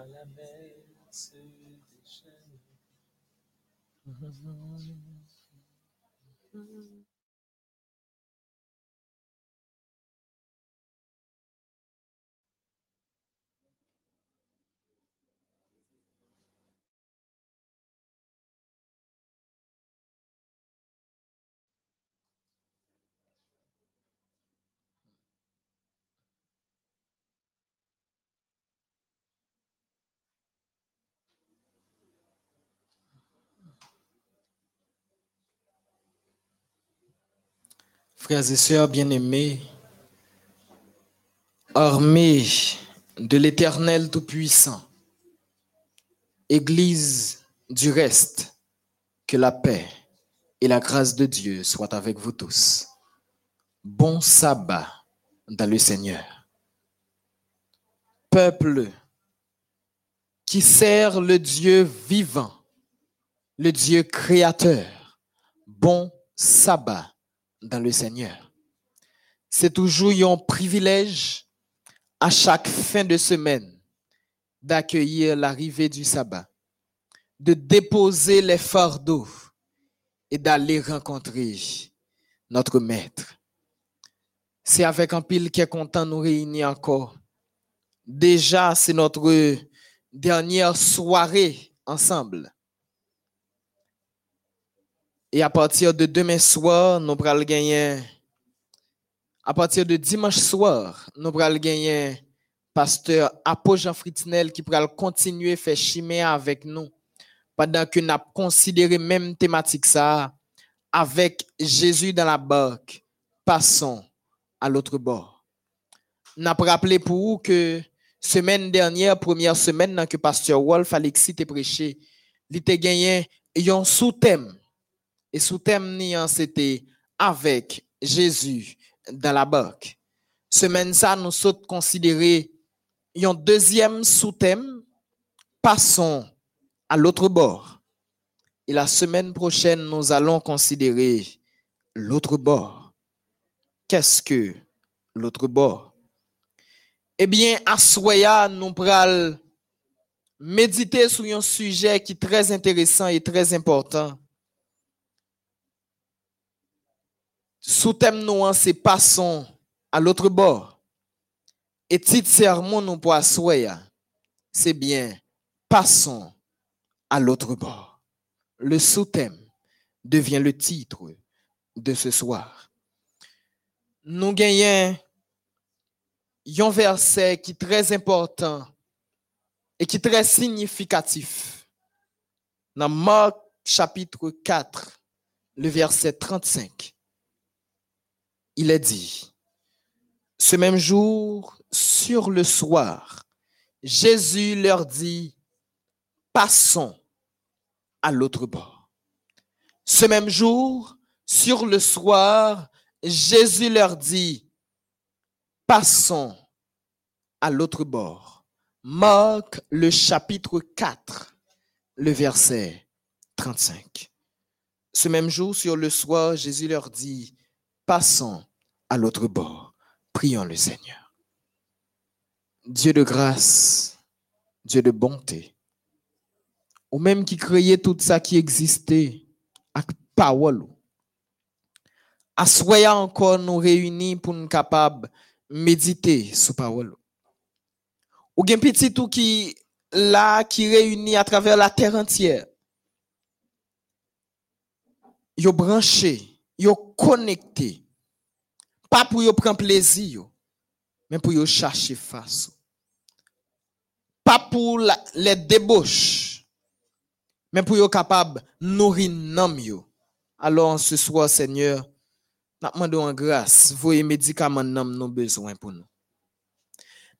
Quand la mer se déchaîne. Frères et sœurs bien-aimés, armés de l'Éternel Tout-Puissant, Église du reste, que la paix et la grâce de Dieu soient avec vous tous. Bon sabbat dans le Seigneur. Peuple qui sert le Dieu vivant, le Dieu créateur, bon sabbat dans le Seigneur. C'est toujours un privilège à chaque fin de semaine d'accueillir l'arrivée du sabbat, de déposer les fardeaux et d'aller rencontrer notre Maître. C'est avec un pile qui est content de nous réunir encore. Déjà, c'est notre dernière soirée ensemble. Et à partir de demain soir, nous allons gagner. À partir de dimanche soir, nous allons gagner pasteur Apo Jean Fritinel qui pourra continuer à faire chimère avec nous pendant que nous considéré même thématique ça avec Jésus dans la barque. Passons à l'autre bord. Avons rappelé pour vous que semaine dernière, première semaine, que pasteur Wolf Alexis t'a prêché, il t'a gagné un sous-thème. Et sous-thème niant, c'était avec Jésus dans la barque. Semaine ça, nous sommes considérés un deuxième sous-thème, passons à l'autre bord. Et la semaine prochaine, nous allons considérer l'autre bord. Qu'est-ce que l'autre bord? Eh bien, à Soya, nous allons méditer sur un sujet qui est très intéressant et très important. Sous-thème nous, c'est passons à l'autre bord. Et titre sermon nous pour Soya, c'est bien passons à l'autre bord. Le sous-thème devient le titre de ce soir. Nous gagnons un verset qui est très important et qui est très significatif. Dans Marc chapitre 4, le verset 35, il est dit, ce même jour, sur le soir, Jésus leur dit, passons à l'autre bord. Ce même jour, sur le soir, Jésus leur dit, passons à l'autre bord. Marc le chapitre 4, le verset 35. Ce même jour, sur le soir, Jésus leur dit, passons à l'autre bord. Prions le Seigneur. Dieu de grâce, Dieu de bonté, ou même qui créait tout ça qui existait, avec parole. Assoya encore nous réunis pour nous capables méditer sur parole. Ou gen petit tout qui là qui réunit à travers la terre entière. Yo branché, yo connecté. Pas pour yo prendre plaisir, mais pour yo chercher face. Pas pour les débauches, mais pour yo capable nourrir nam yo. Alors ce soir Seigneur, nous demandons en grâce, voyez médicaments nam nous besoin pour nous.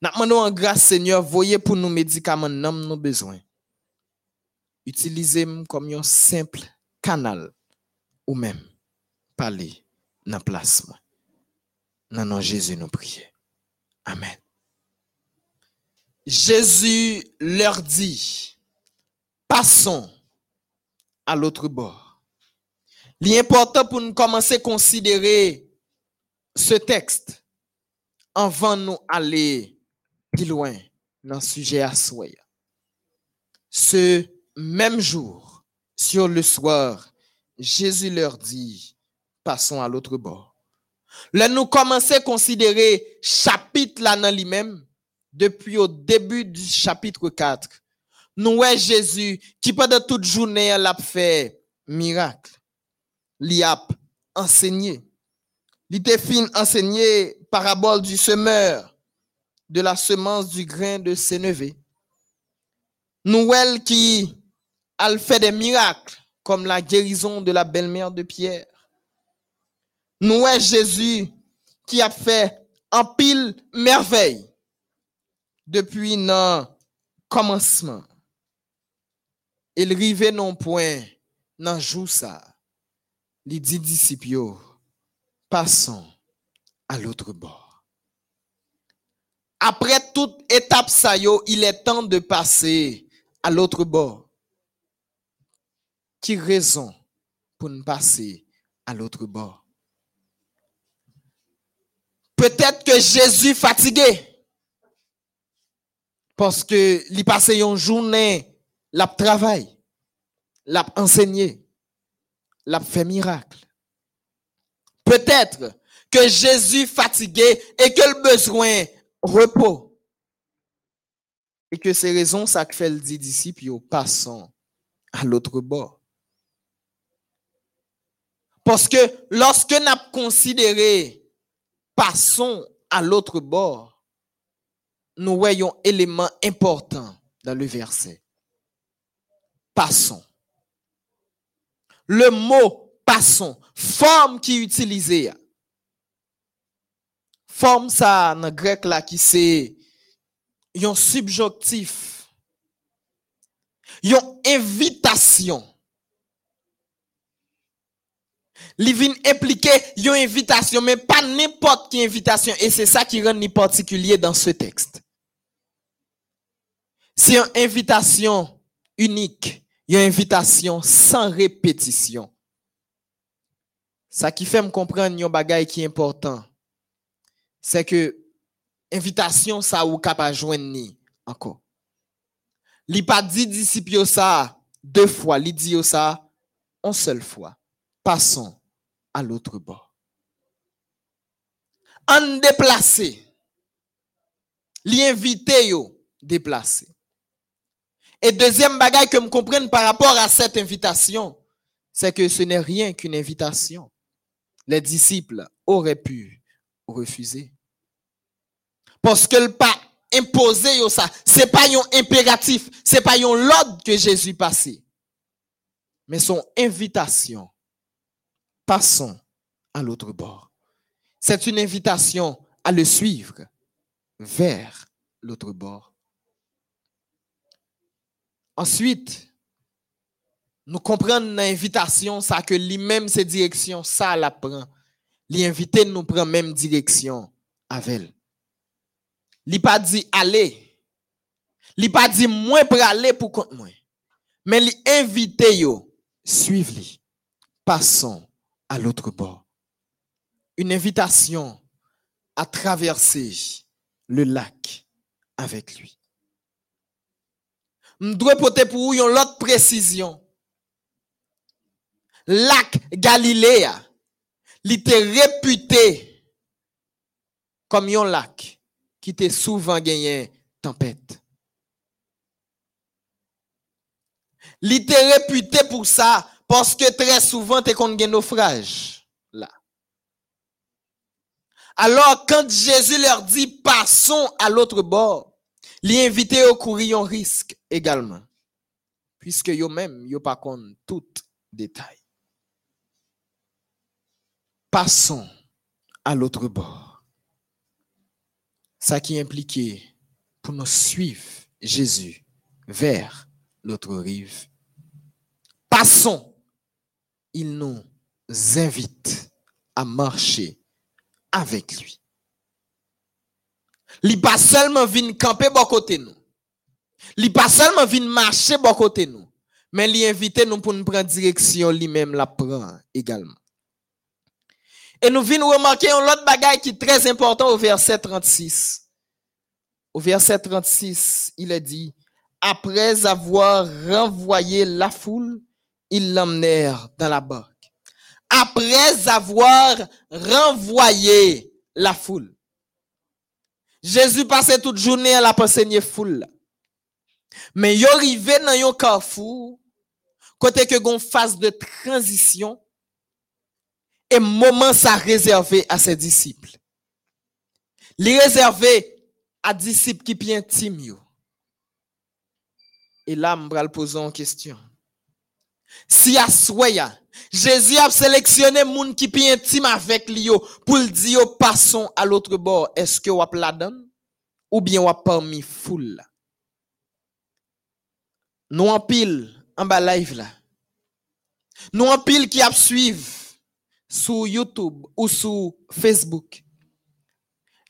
Nous demandons en grâce Seigneur, voyez pour nous médicaments nam nous besoin. Utilisez-moi comme un simple canal ou même parler dans place Dans nom Jésus nous prions. Amen. Jésus leur dit, passons à l'autre bord. L'important pour nous commencer à considérer ce texte avant nous aller plus loin dans le sujet à soi. Ce même jour, sur le soir, Jésus leur dit, passons à l'autre bord. Là, nous commençons à considérer chapitre là dans lui-même, depuis au début du chapitre 4. Nous Jésus qui pendant toute journée l'a fait miracle. Il enseigné. Il fin enseigné parabole du semeur, de la semence du grain de sénévé. Nous qui a fait des miracles comme la guérison de la belle-mère de Pierre. Nous voyons Jésus qui a fait en pile merveille depuis le commencement. Il rive non point dans jour ça. Les dix disciples, passons à l'autre bord. Après toute étape ça il est temps de passer à l'autre bord. Qui raison pour nous passer à l'autre bord? Peut-être que Jésus fatigué parce que il passé une journée, l'a travail, l'a enseigné, l'a fait miracle. Peut-être que Jésus fatigué et que le besoin repos. Et que c'est raison ça que fait le dit disciples, passons à l'autre bord. Parce que lorsque nous avons considéré passons à l'autre bord, nous voyons élément important dans le verset. Passons. Le mot passons, forme qui est utilisée. Forme ça le grec là qui c'est un subjonctif. Une invitation. Li vin impliquer une invitation, mais pas n'importe quelle invitation. Et c'est ça qui rend ni particulier dans ce texte. C'est une invitation unique, une invitation sans répétition. Ça qui fait comprendre un bagage qui est important, c'est que invitation ça ou capable joindre encore. Li pas dit disciple ça deux fois, li dit ça une seule fois. Passons à l'autre bord. En déplacé, l'invité yo déplacé. Et deuxième bagaille que me comprenne par rapport à cette invitation, c'est que ce n'est rien qu'une invitation. Les disciples auraient pu refuser. Parce que le pas imposé yo ça, c'est pas un impératif, c'est pas un l'ordre que Jésus passé. Mais son invitation. Passons à l'autre bord. C'est une invitation à le suivre vers l'autre bord. Ensuite, nous comprenons l'invitation, ça que lui-même, ses directions, ça la prend. L'invité nous prend même direction avec elle. Il pas dit aller. Il pas dit moi pour aller pour compte moi. Mais l'invité yo, suivez Passons à l'autre bord. Une invitation à traverser le lac avec lui. Je dois porter pour vous une autre précision. Lac Galilée, il était réputé comme un lac qui était souvent gagné tempête. Il était réputé pour ça parce que très souvent, tu qu'on naufrage là. Alors, quand Jésus leur dit passons à l'autre bord, les invités au courir un risque également. Puisque même, yo pas compte tout détail. Passons à l'autre bord. Ça qui impliquait pour nous suivre Jésus vers l'autre rive. Passons. Il nous invite à marcher avec lui. Il pas seulement camper bon côté nous. Il pas seulement vient marcher bon côté nous, mais il invite nous pour nous prendre direction lui-même la prend également. Et nous venons remarquer un autre bagage qui est très important au verset 36. Au verset 36, il est dit, après avoir renvoyé la foule, ils l'emmenèrent dans la barque. Après avoir renvoyé la foule. Jésus passait toute journée à la enseigner foule. Mais il arrivé dans un carrefour, côté que gon phase de transition, et moment ça réservé à ses disciples. Les réservé à disciples qui bien intime Et là, je vais poser une question. Si à soya, Jésus a sélectionné moun qui pi intime avec lui pour le dire passons à l'autre bord, est-ce que vous la donne? Ou bien vous parmi foule Nous en pile en bas live là. Nous en pile qui a suivre sur YouTube ou sur Facebook.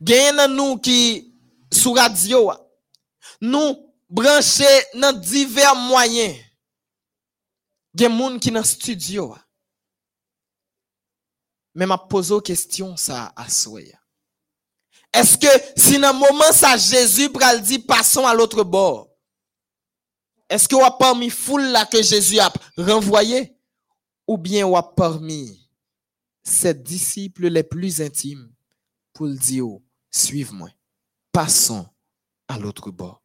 Gagne nous qui sur radio nous brancher dans divers moyens gens qui dans le studio. Mais m'a posé une question ça à soi. Est-ce que si un moment ça Jésus pral à l'autre bord. Est-ce que vous avez parmi foule là que Jésus a renvoyé ou bien avez parmi ses disciples les plus intimes pour le dire suivez-moi. Passons à l'autre bord.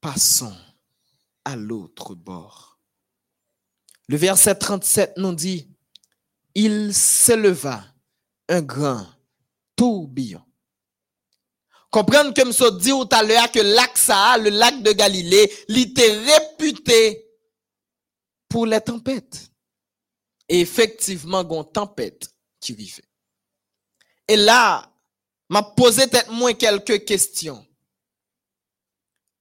Passons à l'autre bord. Le verset 37 nous dit, il s'éleva un grand tourbillon. Comprenez que je dit tout à l'heure que lac le lac de Galilée, il était réputé pour les tempêtes. Et effectivement, une tempête qui arrivait. Et là, m'a posé peut-être moins quelques questions.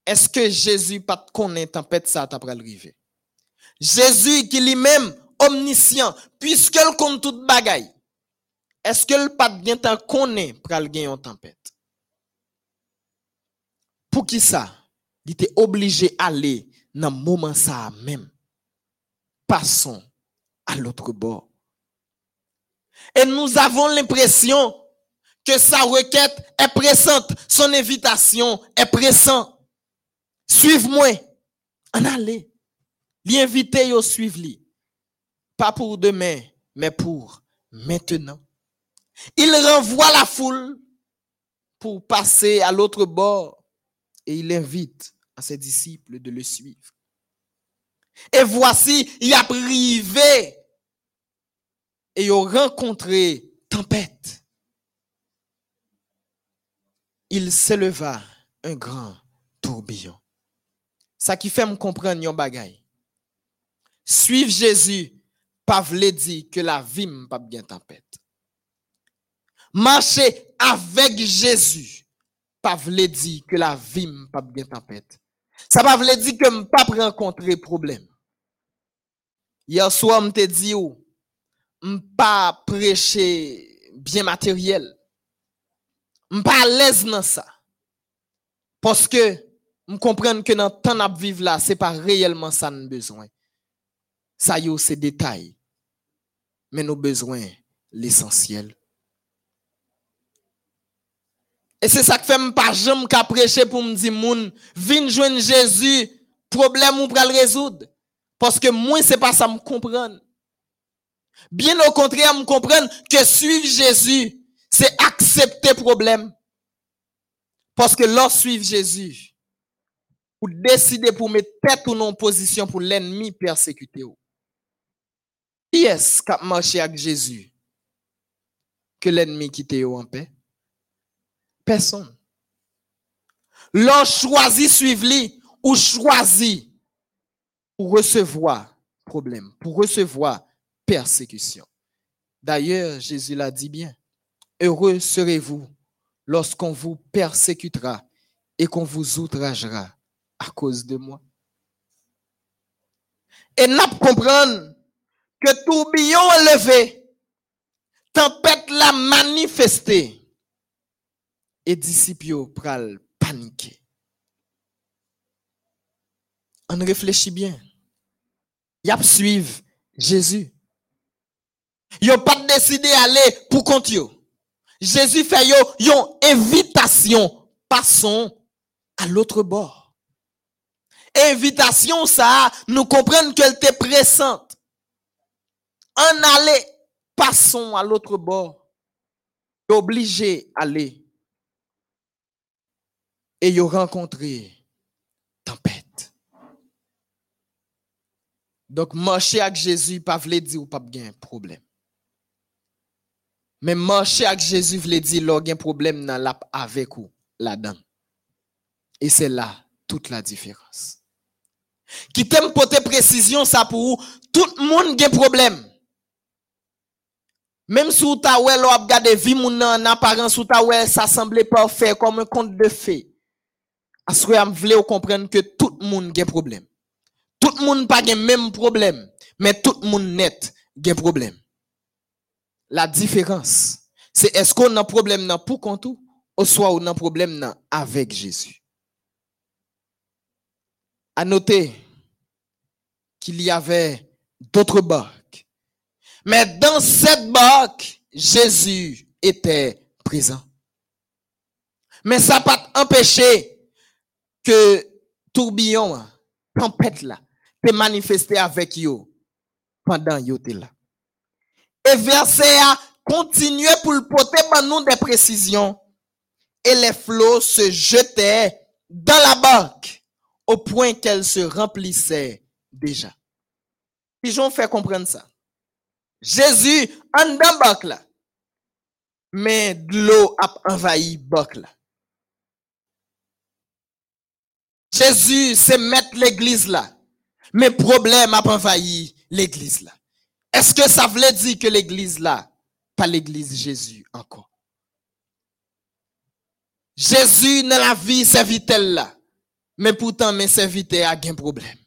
Est-ce que Jésus pas connaît tempête ça t'a arriver? Jésus qui lui-même omniscient, puisque le compte toute bagaille. Est-ce que le pas bien tant connaît pral gagner une tempête? Pour qui ça? Il était obligé d'aller dans moment ça même. Passons à l'autre bord. Et nous avons l'impression que sa requête est pressante, son invitation est pressante. Suive-moi. En aller. L'inviter yo suivre lui. Pas pour demain, mais pour maintenant. Il renvoie la foule pour passer à l'autre bord et il invite à ses disciples de le suivre. Et voici, il a privé et il a rencontré tempête. il s'éleva un grand tourbillon. Ça qui fait me comprendre yon bagay. Suivre Jésus, pas vle dit que la vie pas bien tempête. Marcher avec Jésus, pas vle dit que la vie pas bien tempête. Ça pas vle dire que m pas rencontrer problème. Hier soir, me te dit ou, m pas prêcher bien matériel. M pas à l'aise dans ça. Parce que m comprendre que dans temps à vivre là, c'est pas réellement ça nous besoin. Ça yo c'est détail. Mais nous besoin l'essentiel. Et c'est ça que fait pas jamais qu'à prêcher pour me dire moun, vin joindre Jésus, problème ou pral résoudre. Parce que moi c'est pas ça me comprendre. Bien au contraire, me comprendre que suivre Jésus, c'est accepter problème. Parce que lorsque suivre Jésus, ou décider pour mettre tête ou non en position pour l'ennemi persécuter. ou. Qui est-ce qui a marché avec Jésus? Que l'ennemi quitte en paix? Personne. Lorsque choisit suivre lui ou choisit pour recevoir problème, pour recevoir persécution. D'ailleurs, Jésus l'a dit bien. Heureux serez-vous lorsqu'on vous persécutera et qu'on vous outragera à cause de moi. Et n'a comprendre que tourbillon levé, tempête l'a manifesté, et disciples pral paniquer. On réfléchit bien. Y a suivre Jésus. Yo pas décidé aller pour compte. Jésus fait yon invitation passons à l'autre bord. Invitation ça nous comprendre qu'elle était pressante. En aller passons à l'autre bord. Obligé aller. Et yo rencontré tempête. Donc marcher avec Jésus pas vle dire ou pas gen problème. Mais marcher avec Jésus vle dire lo gen problème nan la avec ou là-dedans. Et c'est là toute la différence. Qui t'aime porter précision ça pour ou, tout le monde gen problème. Même si ou ta wè lo ap gade vi moun nan en apparence ou ta wè ça semblait parfait comme un conte de fées. Aswe am vle ou comprendre que tout le monde gen problème. Tout le monde pas gen même problème, mais tout le monde net gen problème. La différence, c'est est-ce qu'on a problème nan pour compte ou, soit on a problème nan avec Jésus? À noter qu'il y avait d'autres barques. Mais dans cette barque, Jésus était présent. Mais ça n'a pas empêché que tourbillon, hein, tempête là, te manifesté avec yo pendant yo te là. Et verset a continué pour le porter par nous des précisions. Et les flots se jetaient dans la barque au point qu'elle se remplissait déjà. Pigeon fait comprendre ça. Jésus en dans barque là. Mais de l'eau a envahi barque là. Jésus c'est mettre l'église là. Mais problème a envahi l'église là. Est-ce que ça voulait dire que l'église là, pas l'église Jésus encore? Jésus dans la vie serviteur là. Mais pourtant, mes serviteurs a un problème.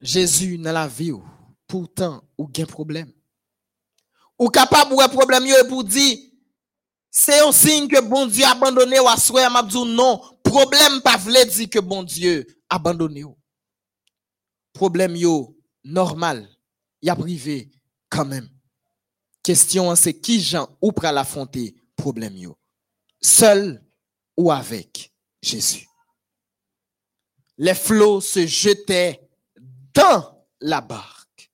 Jésus dans la vie, ou, pourtant, ou problème. Ou capable un problème pour dire, c'est un signe que bon Dieu a abandonné ou a souhait m'a dit non, problème pas vle dire que bon Dieu a abandonné ou. Problème yo normal, y a privé quand même. Question c'est qui Jean ou pral affronter problème yo? Seul ou avec Jésus. Les flots se jetaient dans la barque.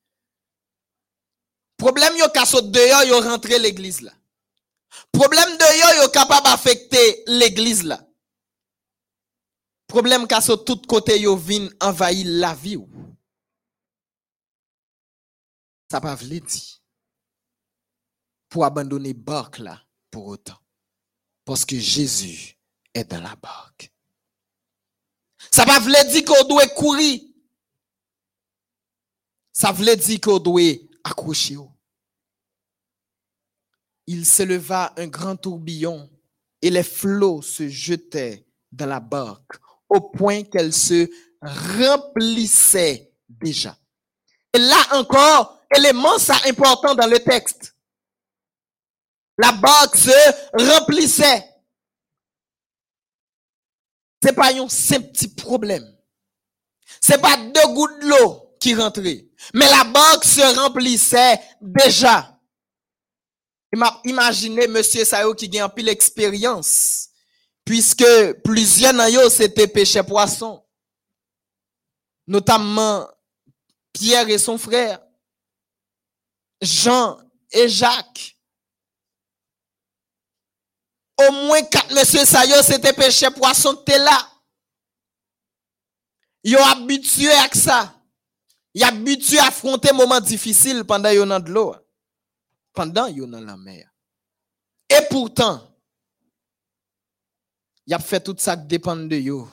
Problème yo ka saute dehors yo rentré l'église là. Problème de yo capable affecter l'église là. Problème ka saute tout côté yo vin envahir la vie ou. Ça pas vle di. Pour abandonner barque là pour autant. Parce que Jésus est dans la barque. Ça va voulait dire qu'on doit courir. Ça voulait dire qu'on doit accrocher. Il s'éleva un grand tourbillon et les flots se jetaient dans la barque au point qu'elle se remplissait déjà. Et là encore, élément ça important dans le texte. La barque se remplissait. C'est pas un simple petit problème. C'est pas deux gouttes d'eau qui rentraient. Mais la barque se remplissait déjà. Imaginez monsieur Sayo qui a un pile expérience. Puisque plusieurs d'entre c'était pêcher poisson. Notamment Pierre et son frère. Jean et Jacques. Au moins quatre monsieur Sayo c'était pêcher poisson, t'es là. Ont habitué à ça. Ils habitué à affronter moments difficiles pendant qu'ils ont de l'eau. Pendant ont dans la mer. Et pourtant, il a fait tout ça qui dépend de yo.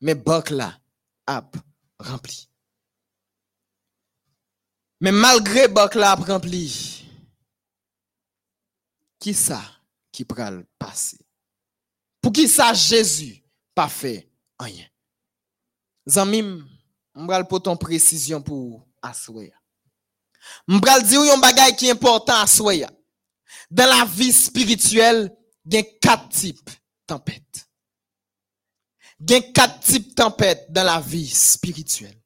Mais bok là, a rempli. Mais malgré bok là rempli, qui ça? Qui pral passer? Pour qui ça Jésus pas fait rien? Zamim, m'bral pour ton précision pour assoya. M'bral dire un bagay qui est important assoya. Dans la vie spirituelle, il y a quatre types tempête. Il y a quatre types de tempêtes dans la vie spirituelle.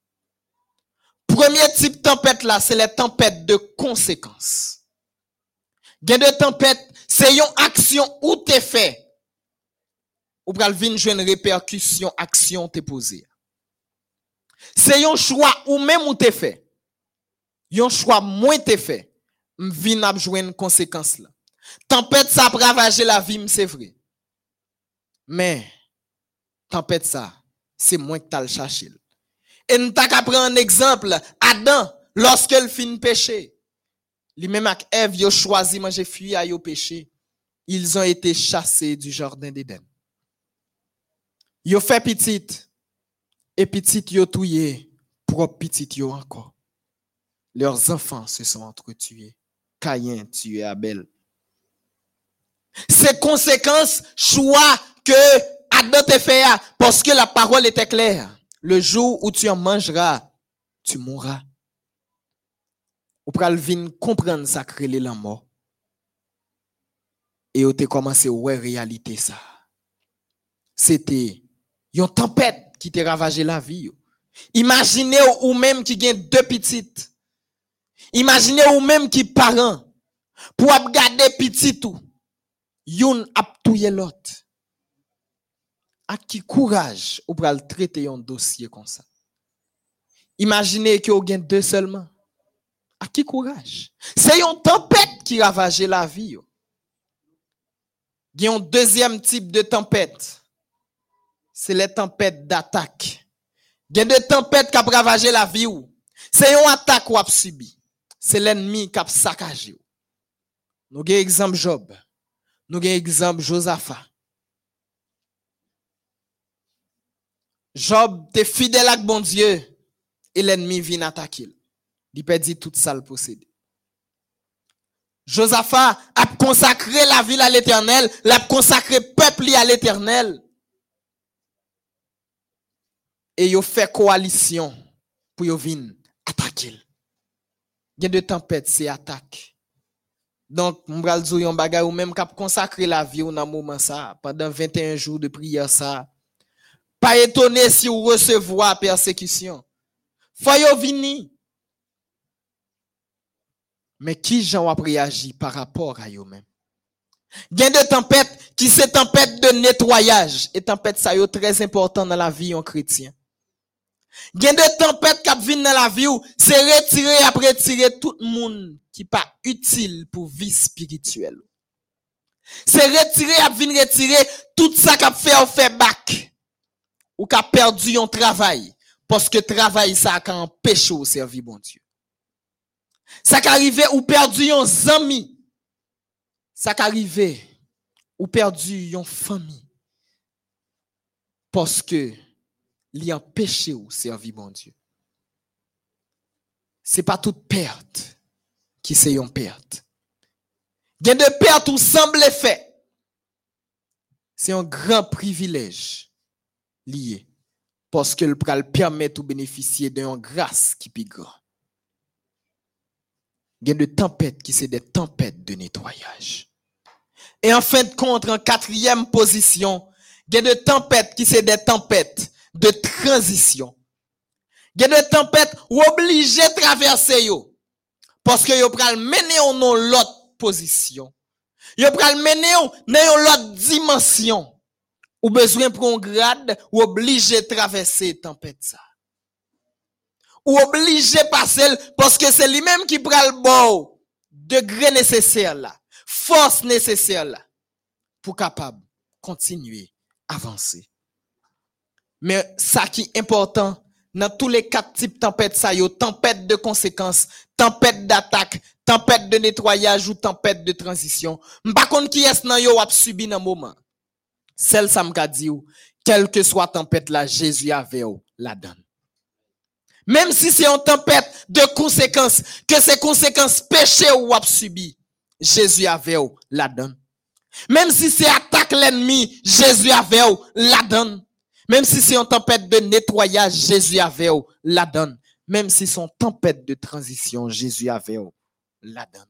Premier type de tempête là, c'est les tempêtes de conséquences. Il y a deux tempêtes, c'est une action où tu fait. Ou pral vin une répercussion, action t'es posée. C'est un choix ou même où t'es fait. Un choix moins t'es fait. M'vin ap une conséquence là. Tempête ça a ravager la vie, c'est vrai. Mais, tempête ça, c'est moins que le cherché. Et nous t'as prendre un exemple. Adam, lorsqu'il fin péché, lui même avec Ève, ils ont choisi manger fuir à yo péché. Ils ont été chassés du jardin d'Éden. Ils ont fait petite. Et petite yo touye, propre petite yo encore. Leurs enfants se sont entretués. Caïn tué Abel. Ces conséquences, choix que Adam te fait parce que la parole était claire. Le jour où tu en mangeras, tu mourras. Ou pral vin comprendre ça créer la mort. Et tu commencé ouais réalité ça. C'était une tempête qui t'a ravagé la vie. Imaginez ou même qui gagne deux petites. Imaginez ou même qui parent pour garder petit tout. Yon ap touye l'autre. À qui courage ou pral traiter un dossier comme ça. Imaginez que vous avez deux seulement. À qui courage? C'est une tempête qui ravage la vie. Il y a un deuxième type de tempête. C'est les tempêtes d'attaque. Il y a des tempêtes qui ravage la vie. C'est une attaque ou a subi. C'est l'ennemi qui a saccagé. Nous avons exemple Job. Nous avons exemple Josaphat. Job était fidèle bon Dieu et l'ennemi vient attaquer. Perdit tout ça le posséder. Josaphat a consacré la ville à l'éternel, l'a consacré peuple à l'éternel. Et il fait coalition pour venir attaquer. Il y a de tempêtes, c'est attaque. Donc, m'bral zou yon bagay ou même cap consacrer la vie dans moment pendant 21 jours de prière. Pas étonné si vous recevoir persécution. Faut yo Mais qui j'en a réagi par rapport à eux même? Il y a des tempêtes qui c'est tempête de nettoyage et tempête ça est très important dans la vie en chrétien. Il y a des tempêtes qui viennent dans la vie où c'est retirer après retirer tout le monde qui pas utile pour vie spirituelle. C'est retirer à venir retirer tout ça qu'a fait au fait bac ou qu'a perdu un travail parce que travail ça a empêché au servir bon Dieu. Ça arrivé ou perdu un ami. Ça arrivé ou perdu une famille parce que li empêché ou servir bon Dieu. C'est pas toute perte qui c'est une perte. A de pertes où semble fait. C'est un grand privilège lié parce que le pral permet de bénéficier d'une grâce qui est grand. Il gen de tempèd ki se de tempèd de netwayaj. E an fin de kont, an katryem posisyon, gen de tempèd ki se de tempèd de tranzisyon. Gen de tempèd ou oblige traverse yo, poske yo pral mene yo nan lot posisyon. Yo pral mene yo nan yon lot dimensyon. Ou bezwen pron grad, ou oblige travesse tempèd sa. Ou obligé passer parce que c'est lui-même qui prend le bon degré nécessaire là, force nécessaire là pour capable continuer avancer. Mais ça qui est important dans tous les quatre types tempêtes ça yo, tempête de conséquences, tempête d'attaque, tempête de nettoyage ou tempête de transition. M'pa contre qui est nan yo a subi dans moment. Celle ça ou, quelle que soit tempête là, Jésus avait la donne. Même si c'est une tempête de conséquences, que ces conséquences péché ou a subi, Jésus avait la donne. Même si c'est attaque l'ennemi, Jésus avait la donne. Même si c'est une tempête de nettoyage, Jésus avait la donne. Même si c'est une tempête de transition, Jésus avait la donne.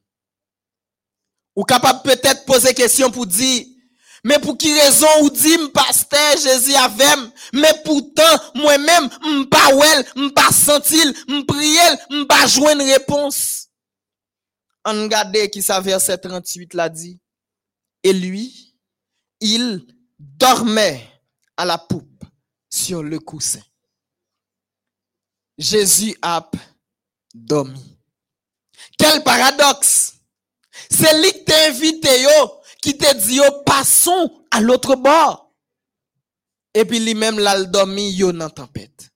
Ou capable peut-être poser question pour dire, mais pour qui raison ou dit pasteur Jésus avait mais pourtant moi-même m'pas wel, m'pas sentil, m'priel, m'pas joindre réponse. On regarde qui ça verset 38 l'a dit. Et lui, il dormait à la poupe sur le coussin. Jésus a dormi. Quel paradoxe! C'est lui qui yo, qui t'a dit, yo, passons à l'autre bord. Et puis lui-même, là, dormi, yo, dans tempête.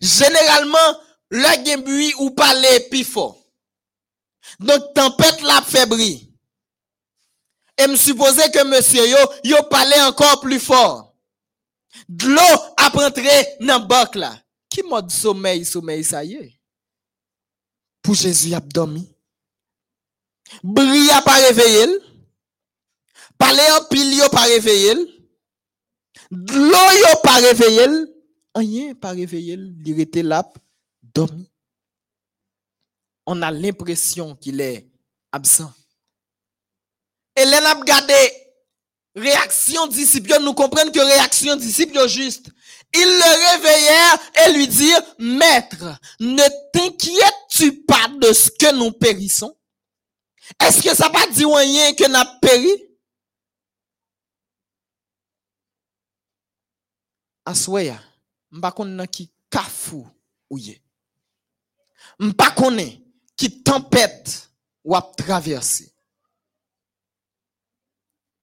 Généralement, le gembuy ou parler plus fort. Donc, tempête la fébrile. Et me supposait que monsieur yo, yo parlait encore plus fort. De l'eau a rentré dans le là. Qui mode sommeil, sommeil, ça y est? Pour Jésus, il a dormi. Bri a pas réveillé. En pile, pas réveillé. L'eau. Rien pas réveillé. Il était là. On a l'impression qu'il est absent. Et là, on a regardé réaction disciple, nous comprenons que réaction disciple juste. Ils le réveillèrent et lui dirent, Maître, ne t'inquiètes-tu pas de ce que nous périssons? Est-ce que ça va dire rien que nous péri? Aswaya, m'pa konnen qui kafou ou ye. M'pa qui tempête ou a traversé.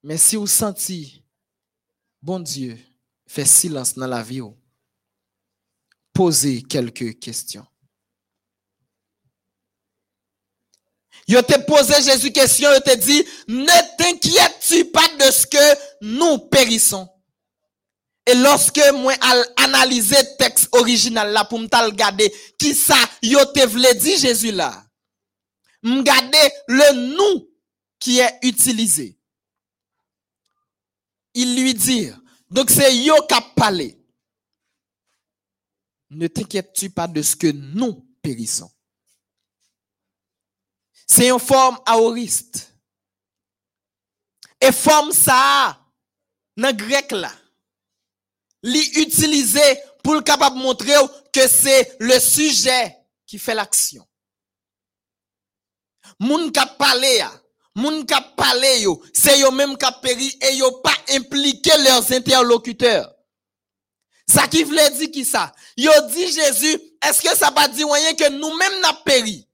Mais si vous sentez, bon Dieu, fait silence dans la vie, posez quelques questions. Yo te posé Jésus question, yo te dit, ne t'inquiètes-tu pas de ce que nous périssons? Et lorsque moi analyser le texte original là pour me regarder qui ça yo te vle dit Jésus là? M'garder le nous qui est utilisé il lui dit, donc c'est yo qui a parlé. Ne t'inquiètes-tu pas de ce que nous périssons. C'est une forme aoriste. Et forme ça, dans grec là, l'utiliser pour le capable montrer que c'est le sujet qui fait l'action. Moun qui a parlé, moun ka parlé yo, c'est yo même qui péri et yo pas impliqué leurs interlocuteurs. Ça qui voulait dire qui ça? Yo dit Jésus, est-ce que ça va dire rien que nous-mêmes n'a péri?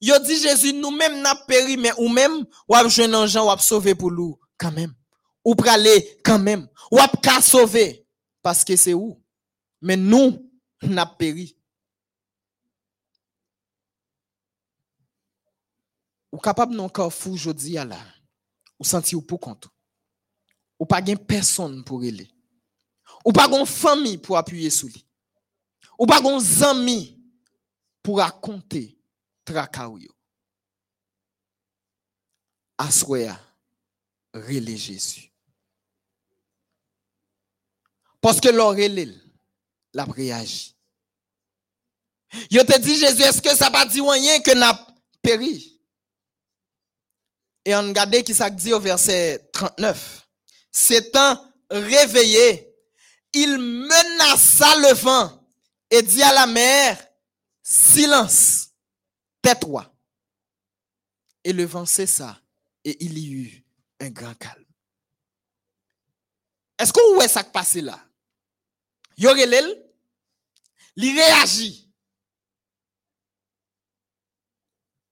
Yo dit Jésus, nous-mêmes n'a péri, mais ou même, ou ap jeune un gens, ou ap sauver pour nous, quand même. Ou praler, quand même. Ou ap ka sauver. Parce que c'est où? Mais nous, n'a péri. Ou capable non fou jodi là. ou senti ou pour compte. Ou pas gen personne pour aller. Ou pas gen famille pour appuyer sur lui. Ou pas gen amis pour raconter tracas ou yo. Assoya, relais Jésus. Parce que l'on relève, la réagi. Yo te dit Jésus, est-ce que ça pas dit rien que n'a péri? Et on regarde qui ça dit au verset 39. S'étant réveillé, il menaça le vent et dit à la mer, silence, tais-toi. Et le vent cessa et il y eut un grand calme. Est-ce vous voyez ça qui passe là? Il réagit.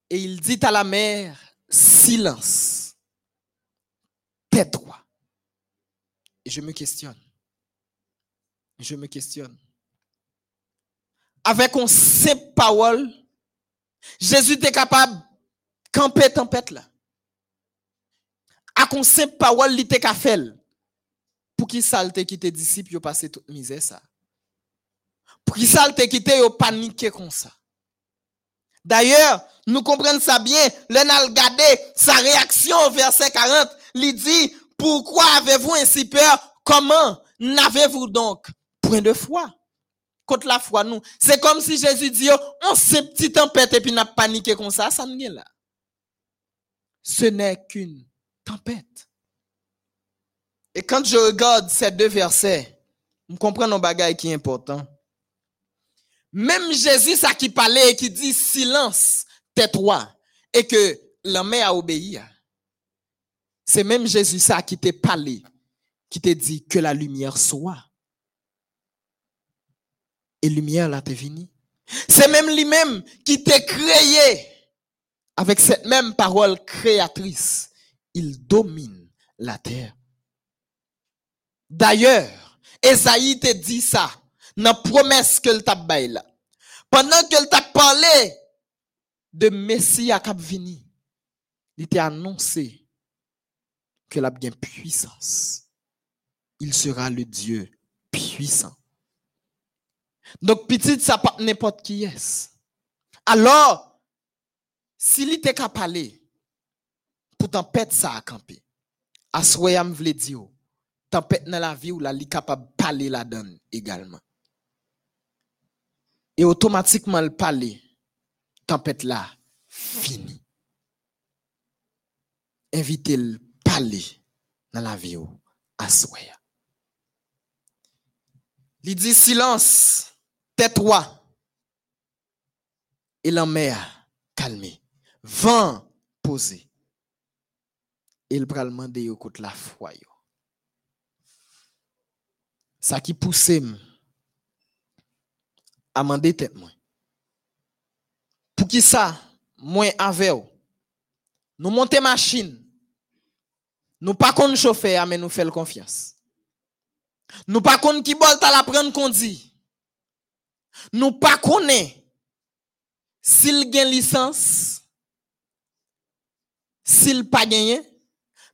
Et il dit à la mer, silence, tais-toi. Et je me questionne. Je me questionne. Avec un simple parole, Jésus était capable de camper tempête là. Avec un simple parole, il était capable pour qui ça te quitté disciples yo passé toute misère ça pour qui ça te quitté yo paniqué comme ça d'ailleurs nous comprenons ça bien le regardé sa réaction au verset 40 il dit pourquoi avez-vous ainsi peur? Comment n'avez-vous donc point de foi? Contre la foi nous. C'est comme si Jésus dit on s'est petit tempête et puis n'a paniqué comme ça ça n'est là. Ce n'est qu'une tempête et quand je regarde ces deux versets, je comprends un bagage qui est important. Même Jésus, ça qui parlait et qui dit silence, tais-toi, et que l'homme a obéi. C'est même Jésus, ça qui t'a parlé, qui t'a dit que la lumière soit. Et lumière là t'est venue. C'est même lui-même qui t'a créé avec cette même parole créatrice. Il domine la terre. D'ailleurs, Esaïe te dit ça dans la promesse que t'a là. Pendant qu'elle t'a parlé de Messie à Cap Vini, il t'a annoncé que la bien puissance. Il sera le Dieu puissant. Donc, petit, ça pas n'importe qui est. Alors, s'il était capable parler, pour tempête ça à camper, à soyam vle dire, tempête dans la vie ou la li capable de parler la donne également. Et automatiquement le parler, tempête là, fini. Invitez le parler dans la vie ou à Il dit silence, tais-toi. Et la mer calmé. Vent posé. Il pral demander au côté la foi ça qui pousse à demander tête moi. Pour qui ça, moi avec nous montons machine. Nous pas qu'on chauffeur mais nous faisons confiance. Nous pas qu'on qui bol la prendre qu'on dit. Nous pas connaît s'il gagne licence s'il pas gagné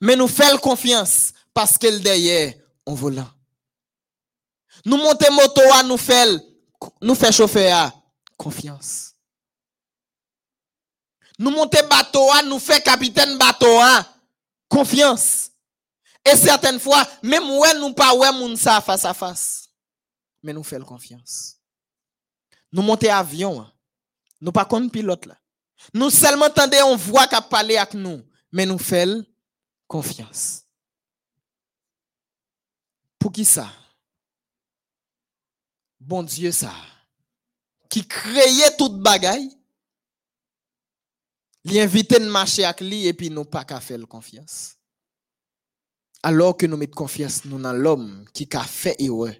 mais nous faisons confiance parce qu'elle derrière on volant. Nous montons moto à nous faire, nous à confiance. Nous montons bateau à nous faire capitaine bateau à confiance. Et certaines fois, même nous pas ouais moun ça face à face. Mais nous faisons confiance. Nous montons avion, nous pas comme pilote là. Nous seulement tendez on voit qu'a parler avec nous, mais nous faisons confiance. Pour qui ça? Bon Dieu ça, qui créait toute bagaille, il invite à marcher avec lui et puis nous pas qu'à faire confiance. Alors que nous mettons confiance nous dans l'homme qui a fait erreur,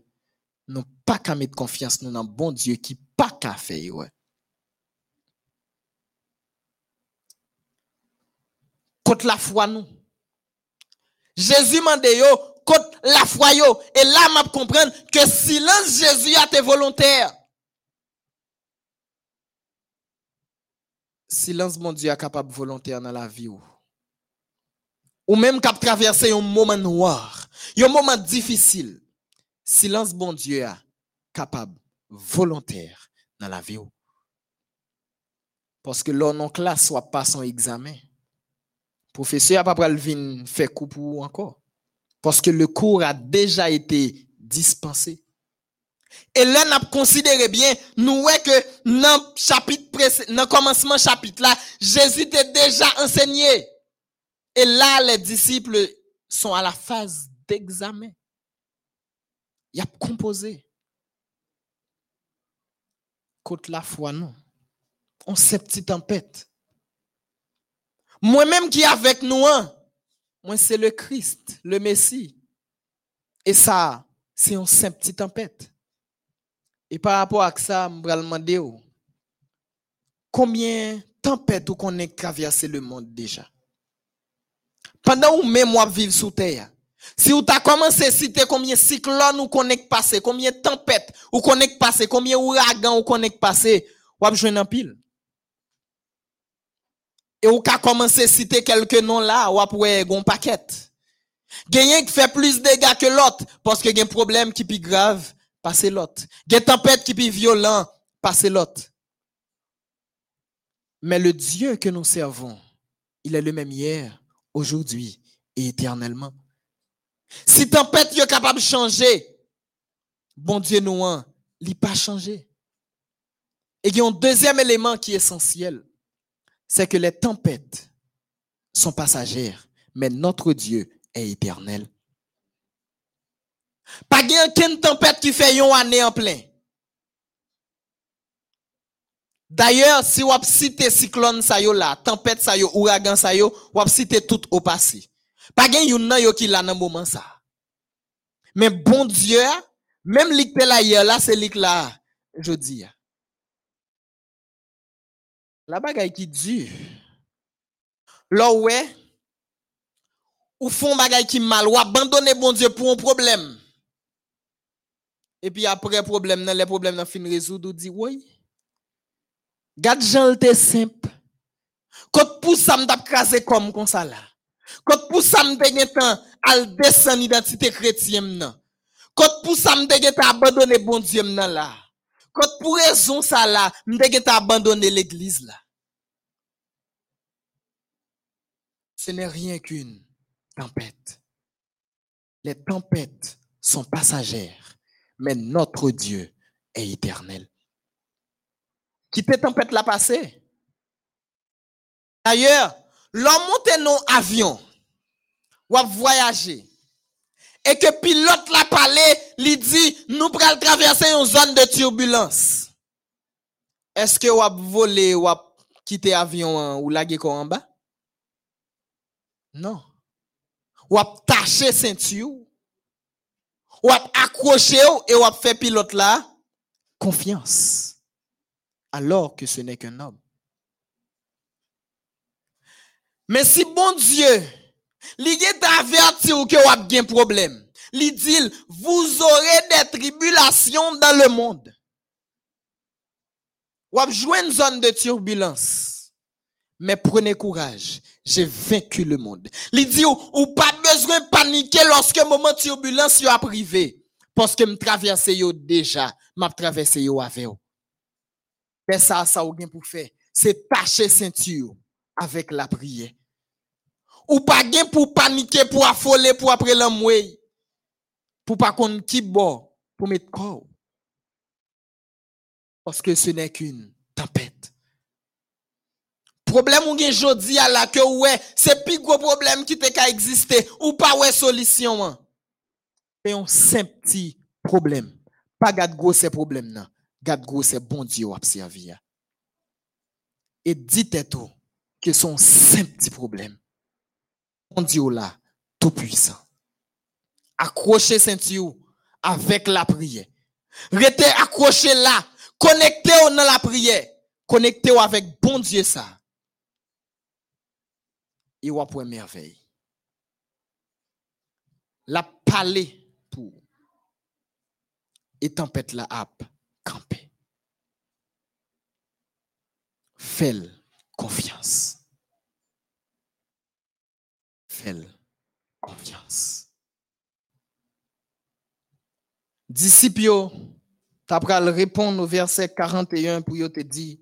nous pas qu'à mettre confiance nous dans bon Dieu qui pas qu'à faire erreur. Contre la foi nous. Jésus m'a dit contre la foi Et là, m'a que silence Jésus a été volontaire. Silence mon Dieu est capable volontaire dans la vie. ou même cap traverser un moment noir, un moment difficile, silence bon Dieu a capable, volontaire dans la vie. ou. Parce que là, non classe soit pas son examen. Professeur a pas vin faire coup pour encore. Parce que le cours a déjà été dispensé. Et là, n'a considéré bien, nous voyons que dans le chapitre dans commencement chapitre là, Jésus était déjà enseigné. Et là, les disciples sont à la phase d'examen. Il a composé. Côte la foi, non. On sait petite tempête. Moi-même qui avec nous, hein, moi c'est le Christ, le Messie. Et ça, c'est une simple tempête. Et par rapport à ça, je vais demander combien de tempêtes qu'on est traversé le monde déjà? Pendant où même moi vivre sous terre, si vous avez commencé à citer combien de cyclones ou qu'on passé, combien de tempêtes ou qu'on passé, combien d'ouragans ou qu'on passé, vous avez joué en pile. Et ou ka commencé à citer quelques noms là, ou après gon paquet. Gagné qui fait plus de dégâts que l'autre, parce que un problème qui plus grave, passer l'autre. Gen tempête qui plus violent, passer l'autre. Mais le Dieu que nous servons, il est le même hier, aujourd'hui et éternellement. Si tempête est capable de changer, bon Dieu nous, hein, il pas changé. Et il y a un deuxième élément qui est essentiel c'est que les tempêtes sont passagères, mais notre Dieu est éternel. Pas aucune tempête qui fait une année en plein. D'ailleurs, si vous cité cyclone sa yo là, tempête sa yo, ouragan sa yo, vous cité tout au passé. Pas gen yon nan yo qui là dans moment ça. Mais bon Dieu, même lik la hier là, c'est lik là, je dis. La bagaille qui dure. Là ouais, ou font bagaille qui mal, ou abandonner bon Dieu pour un problème. Et puis après problème, les problèmes nan fin résoudre, ou dit oui. Gade Jean te simple. Quand pour ça m'dap krasé comme comme ça là. Quand pour ça m'te gen temps al descend identité chrétienne. Quand pour ça m'te gen temps abandonner bon Dieu là. Quand pour raison ça là, m'te abandonner l'église là. Ce n'est rien qu'une tempête. Les tempêtes sont passagères, mais notre Dieu est éternel. Quittez tempête la passée? D'ailleurs, l'homme monte non avion, ou voyager, et que pilote la parlé, lui dit, nous pral traverser une zone de turbulence. Est-ce que ou a volé ou quitté avion hein, ou lagué en bas? Non. Ou taché ceinture, ou? Accroché et ou fait pilote là confiance alors que ce n'est qu'un homme. Mais si bon Dieu, li est averti ou que a un problème, li dit, vous aurez des tribulations dans le monde. A joué une zone de turbulence. Mais prenez courage, j'ai vaincu le monde. Li dit, ou, pas besoin de paniquer lorsque moment de turbulence yo a privé. Parce que me traverse déjà, m'a traversé yo avec. Mais ça, ça ou gen pour faire, c'est tacher ceinture avec la prière. Ou pas gen pour paniquer, pour affoler, pour après l'amoué. Pour pas qu'on qui bon, pour mettre corps. Parce que ce n'est qu'une tempête. Problème ou gen jodi à la que ouais, c'est plus gros problème qui te ka exister ou pas ouais solution. hein. C'est un simple petit problème. Pas gade gros ces problèmes nan. Gade gros c'est bon Dieu a servi. ya. Et dites tout que son simple petit problème. Bon Dieu là, tout puissant. Accrochez ceinture avec la prière. Restez accroché là. Connectez-vous dans la prière. Connectez-vous avec bon Dieu ça. Et vous pour merveille. La palais pour. Et tempête la ap camper. Fais confiance. Confiance? Disciples, tu le répondre au verset 41 pour te dire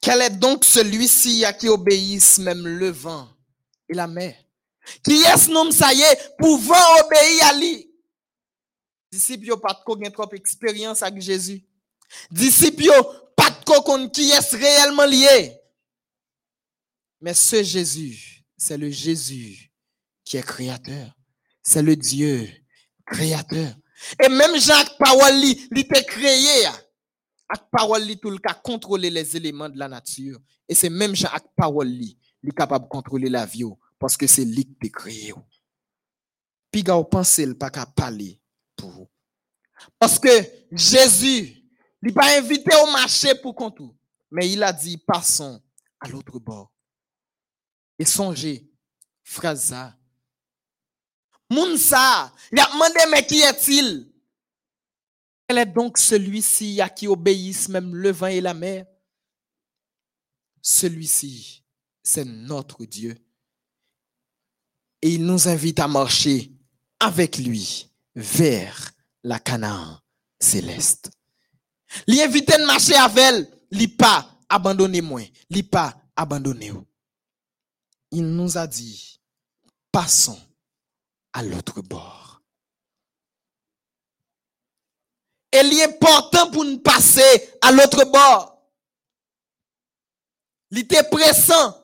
Quel est donc celui-ci à qui obéissent même le vent et la mer? Qui est ce nom ça y est, pouvant obéir à lui? Disciples, pas de trop expérience avec Jésus. Disciples, pas de qui est réellement lié? Mais ce Jésus, c'est le Jésus qui est créateur. C'est le Dieu créateur. Et même Jacques Parole, il était créé. Avec parole li tout le cas contrôler les éléments de la nature et c'est même avec parole li, est capable de contrôler la vie parce que c'est lui qui créé. Puis gars pensez le pas qu'à parler pour vous. Parce que Jésus, il pas invité au marché pour contour, mais il a dit passons à l'autre bord. Et songez, phrase ça. Moun ça, il a demandé mais qui est-il? Quel est donc celui-ci à qui obéissent même le vent et la mer? Celui-ci, c'est notre Dieu. Et il nous invite à marcher avec lui vers la Canaan céleste. L'invite à marcher avec elle, il pas abandonner moi, il pas abandonner Il nous a dit, passons à l'autre bord. il est important pour nous passer à l'autre bord. Il était pressant.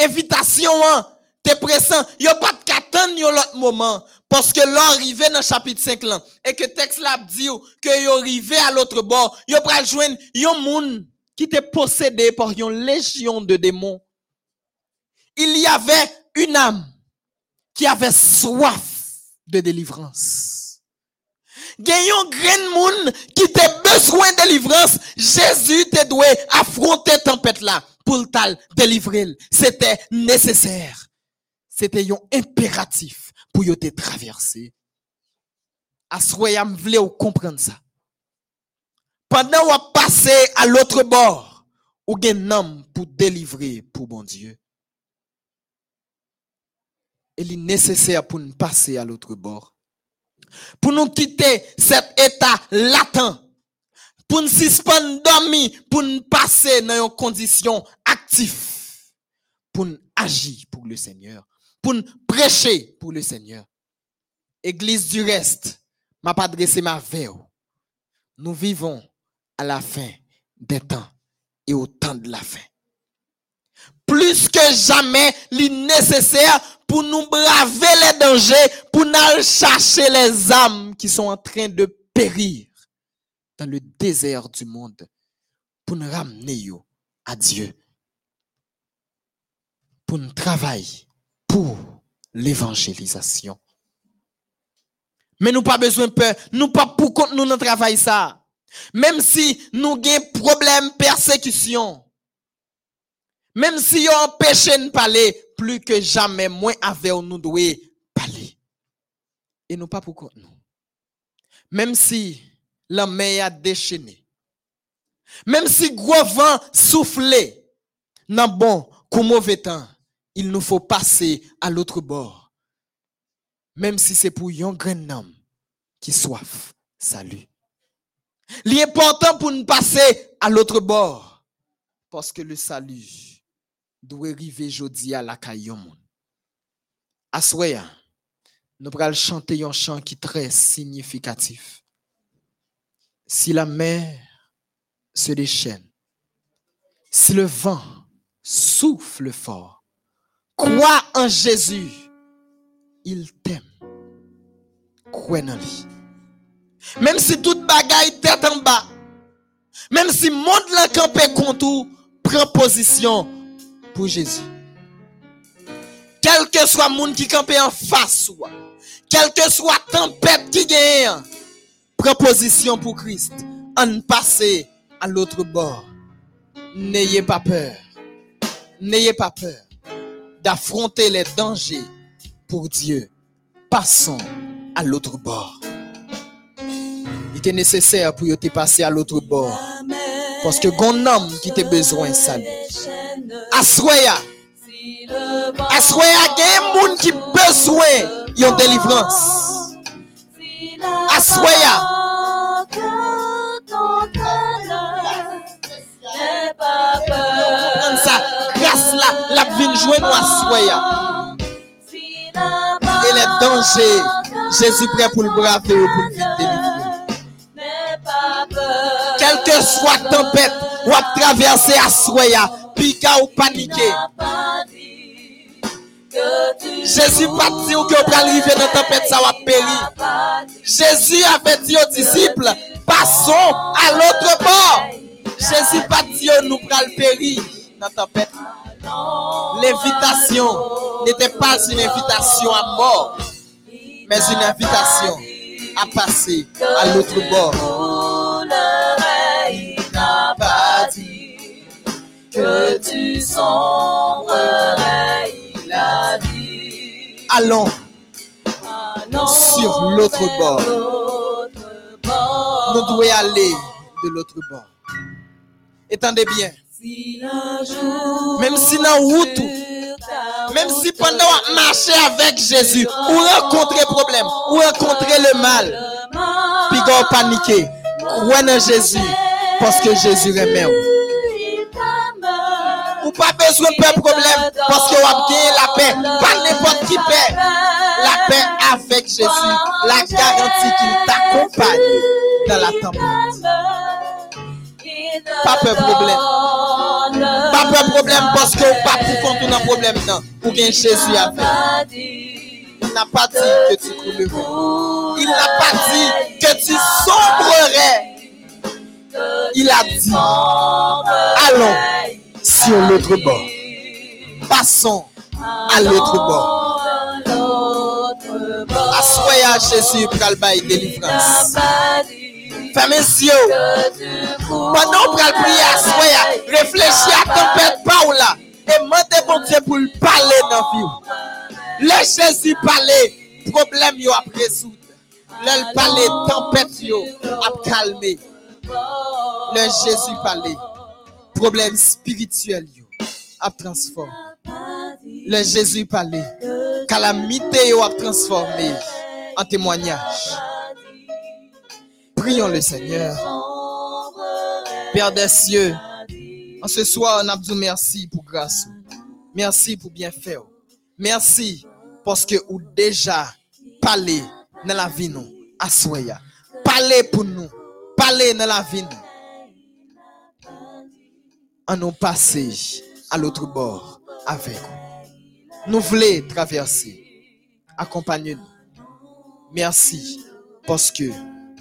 Invitation, hein, t'es pressant. Il n'y a pas de qu'attendre l'autre moment. Parce que l'arrivée dans le chapitre 5 là, et que texte là dit que y arrivé à l'autre bord, il pas joindre un monde qui était possédé par une légion de démons. Il y avait une âme qui avait soif de délivrance un grand monde qui te besoin de délivrance, Jésus te doit affronter tempête là pour le délivrer. C'était nécessaire. C'était un impératif pour te traverser. Assoyam voulait comprendre ça. Pendant qu'on passé à l'autre bord, ou un homme pour délivrer pour bon Dieu. Il est nécessaire pour nous passer à l'autre bord pour nous quitter cet état latent, pour nous suspendre dormir, pour nous passer dans une condition active, pour nous agir pour le Seigneur, pour nous prêcher pour le Seigneur. Église du reste, m'a pas adressé ma veille. Nous vivons à la fin des temps et au temps de la fin. Plus que jamais, il nécessaire pour nous braver les dangers, pour nous chercher les âmes qui sont en train de périr dans le désert du monde, pour nous ramener à Dieu, pour nous travailler pour l'évangélisation. Mais nous pas besoin de peur, nous pas pour contre nous travaillons travail ça. Même si nous avons problème, persécution, même si on empêche de parler, plus que jamais, moins avec nous devons parler. Et nous pas pourquoi nous. Même si la mer a déchaîné, même si gros vent soufflé, dans bon comme mauvais temps, il nous faut passer à l'autre bord. Même si c'est pour un grand homme qui soif salut. L'important pour nous passer à l'autre bord, parce que le salut doit arriver jeudi à la caillon. Assoya, nous allons chanter un chant qui est très significatif. Si la mer se déchaîne, si le vent souffle fort, crois en Jésus, il t'aime. Crois en. Même si toute bagaille tête en bas, même si monde la campé contre prend position pour Jésus. Quel que soit le monde qui campe en face, quel que soit tempête qui gagne, proposition pour Christ, en passer à l'autre bord. N'ayez pas peur. N'ayez pas peur d'affronter les dangers pour Dieu. Passons à l'autre bord. Il était nécessaire pour passer à l'autre bord. Parce que un homme qui te besoin salut. Assoya, Aswaya gen moun ki bezwen yon délivrance. Aswaya. Comme ça, grâce là, la vin jouer nous aswaya. Et les dangers, Jésus prêt pour le braver ou pour le vite délivrer. Quelle que soit tempête, pika ou paniquer. Jésus pas dit que arriver dans la tempête, ça va. Jésus avait dit aux disciples, passons à l'autre bord. Jésus pas dit nous allons périr dans la tempête. L'invitation n'était pas une invitation à mort, mais une invitation à passer à l'autre bord. Que tu sombrerais, il a dit. Allons sur l'autre bord. Nous devons aller de l'autre bord. Étendez bien. Même si dans route, même si pendant marcher avec Jésus, ou rencontrer problème, ou rencontrer le mal, puis paniquer, croyez en Jésus, parce que Jésus est même. Ou pas besoin de faire problème, parce que vous avez la paix, pas n'importe qui paix. La paix avec Jésus, la garantie qu'il t'accompagne dans la tempête. Pas peur problème. Pas peur problème parce que ou pas pour contre un problème non. Ou bien Jésus a fait. Il n'a pas dit que tu coulerais. Il n'a pas dit que tu sombrerais. Il a dit, allons sur l'autre bord. Passons à l'autre bord. Assoyez Jésus pour le délivrance. Fermez les yeux. Pendant qu'on prie à soya, réfléchis à tempête ou là. Et demandez bon Dieu pour le parler dans vie. Laisse Jésus parler, problème yo a résoudre. Le parler, tempête yo a calmer. Le Jésus parler, problème spirituel yo a transformer. Le Jésus parler, calamité a transformé en témoignage. Prions le Seigneur. Père des cieux, en ce soir, on a dit merci pour grâce. Merci pour bien faire. Merci parce que vous déjà parlé dans la vie nous. Assoya. Parlez pour nous. Parlez dans la vie nous. En nous passer à l'autre bord avec vous. Nous voulons traverser. Accompagnez-nous. Merci parce que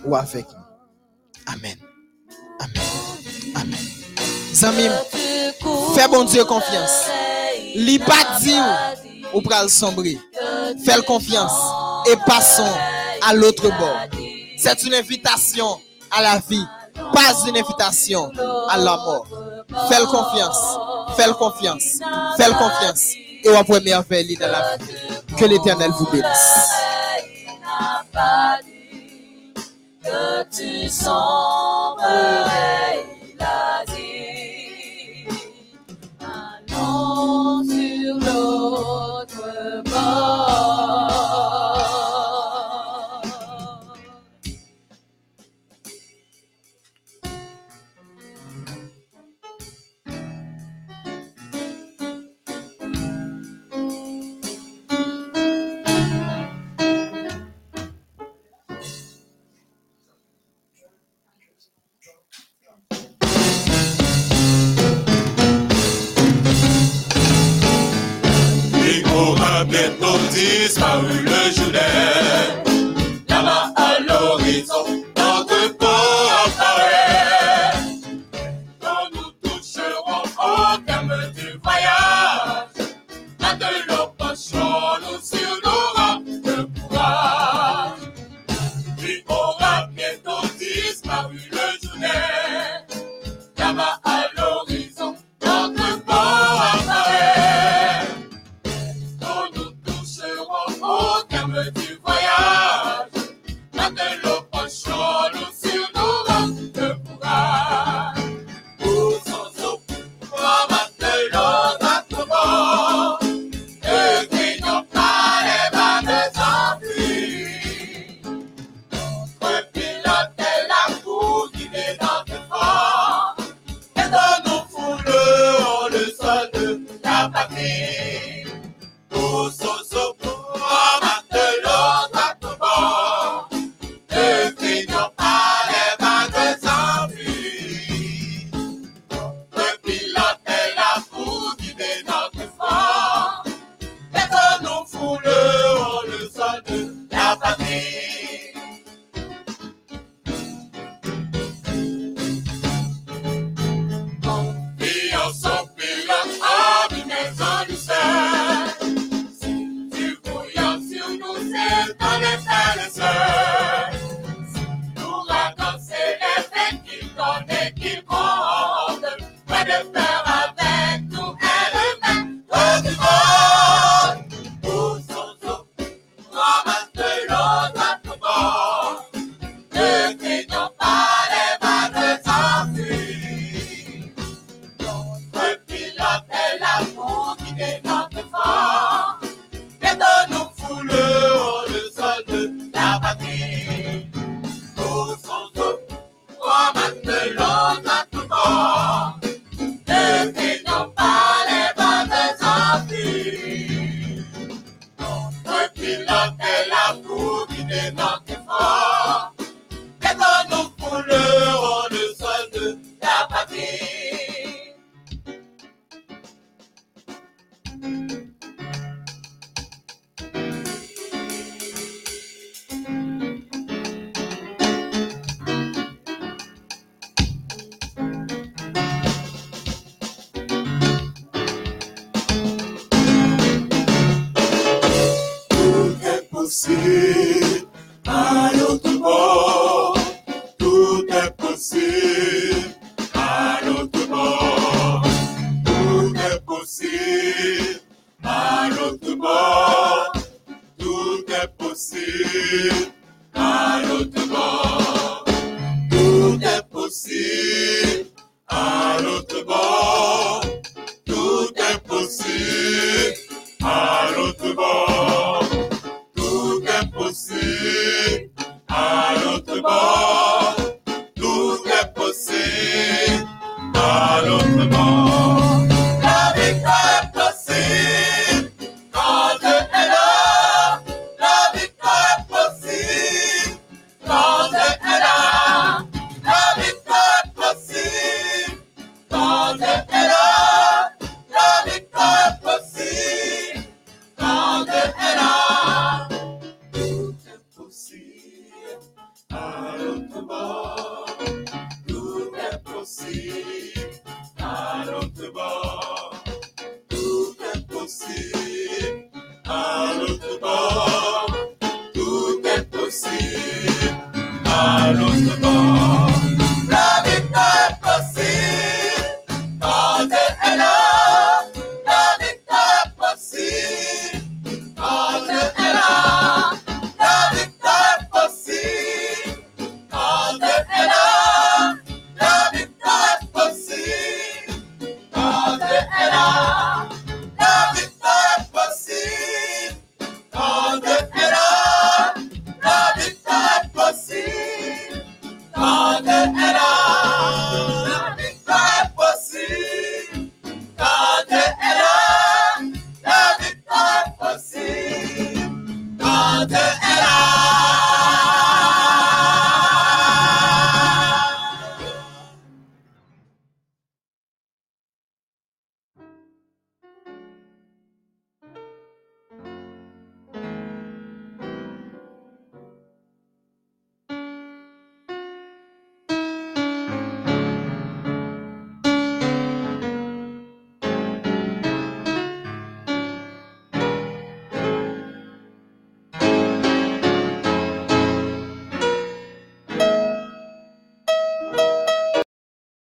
ou avec nous. Amen. Amen. Amen. Zamim, fais bon Dieu confiance. Li ou pral sombrer. Fais confiance et passons à l'autre bord. C'est une invitation à la vie, pas une invitation à la mort. Fais confiance, fais confiance, fais confiance et on va merveille dans la vie. Que l'Éternel vous bénisse. que tu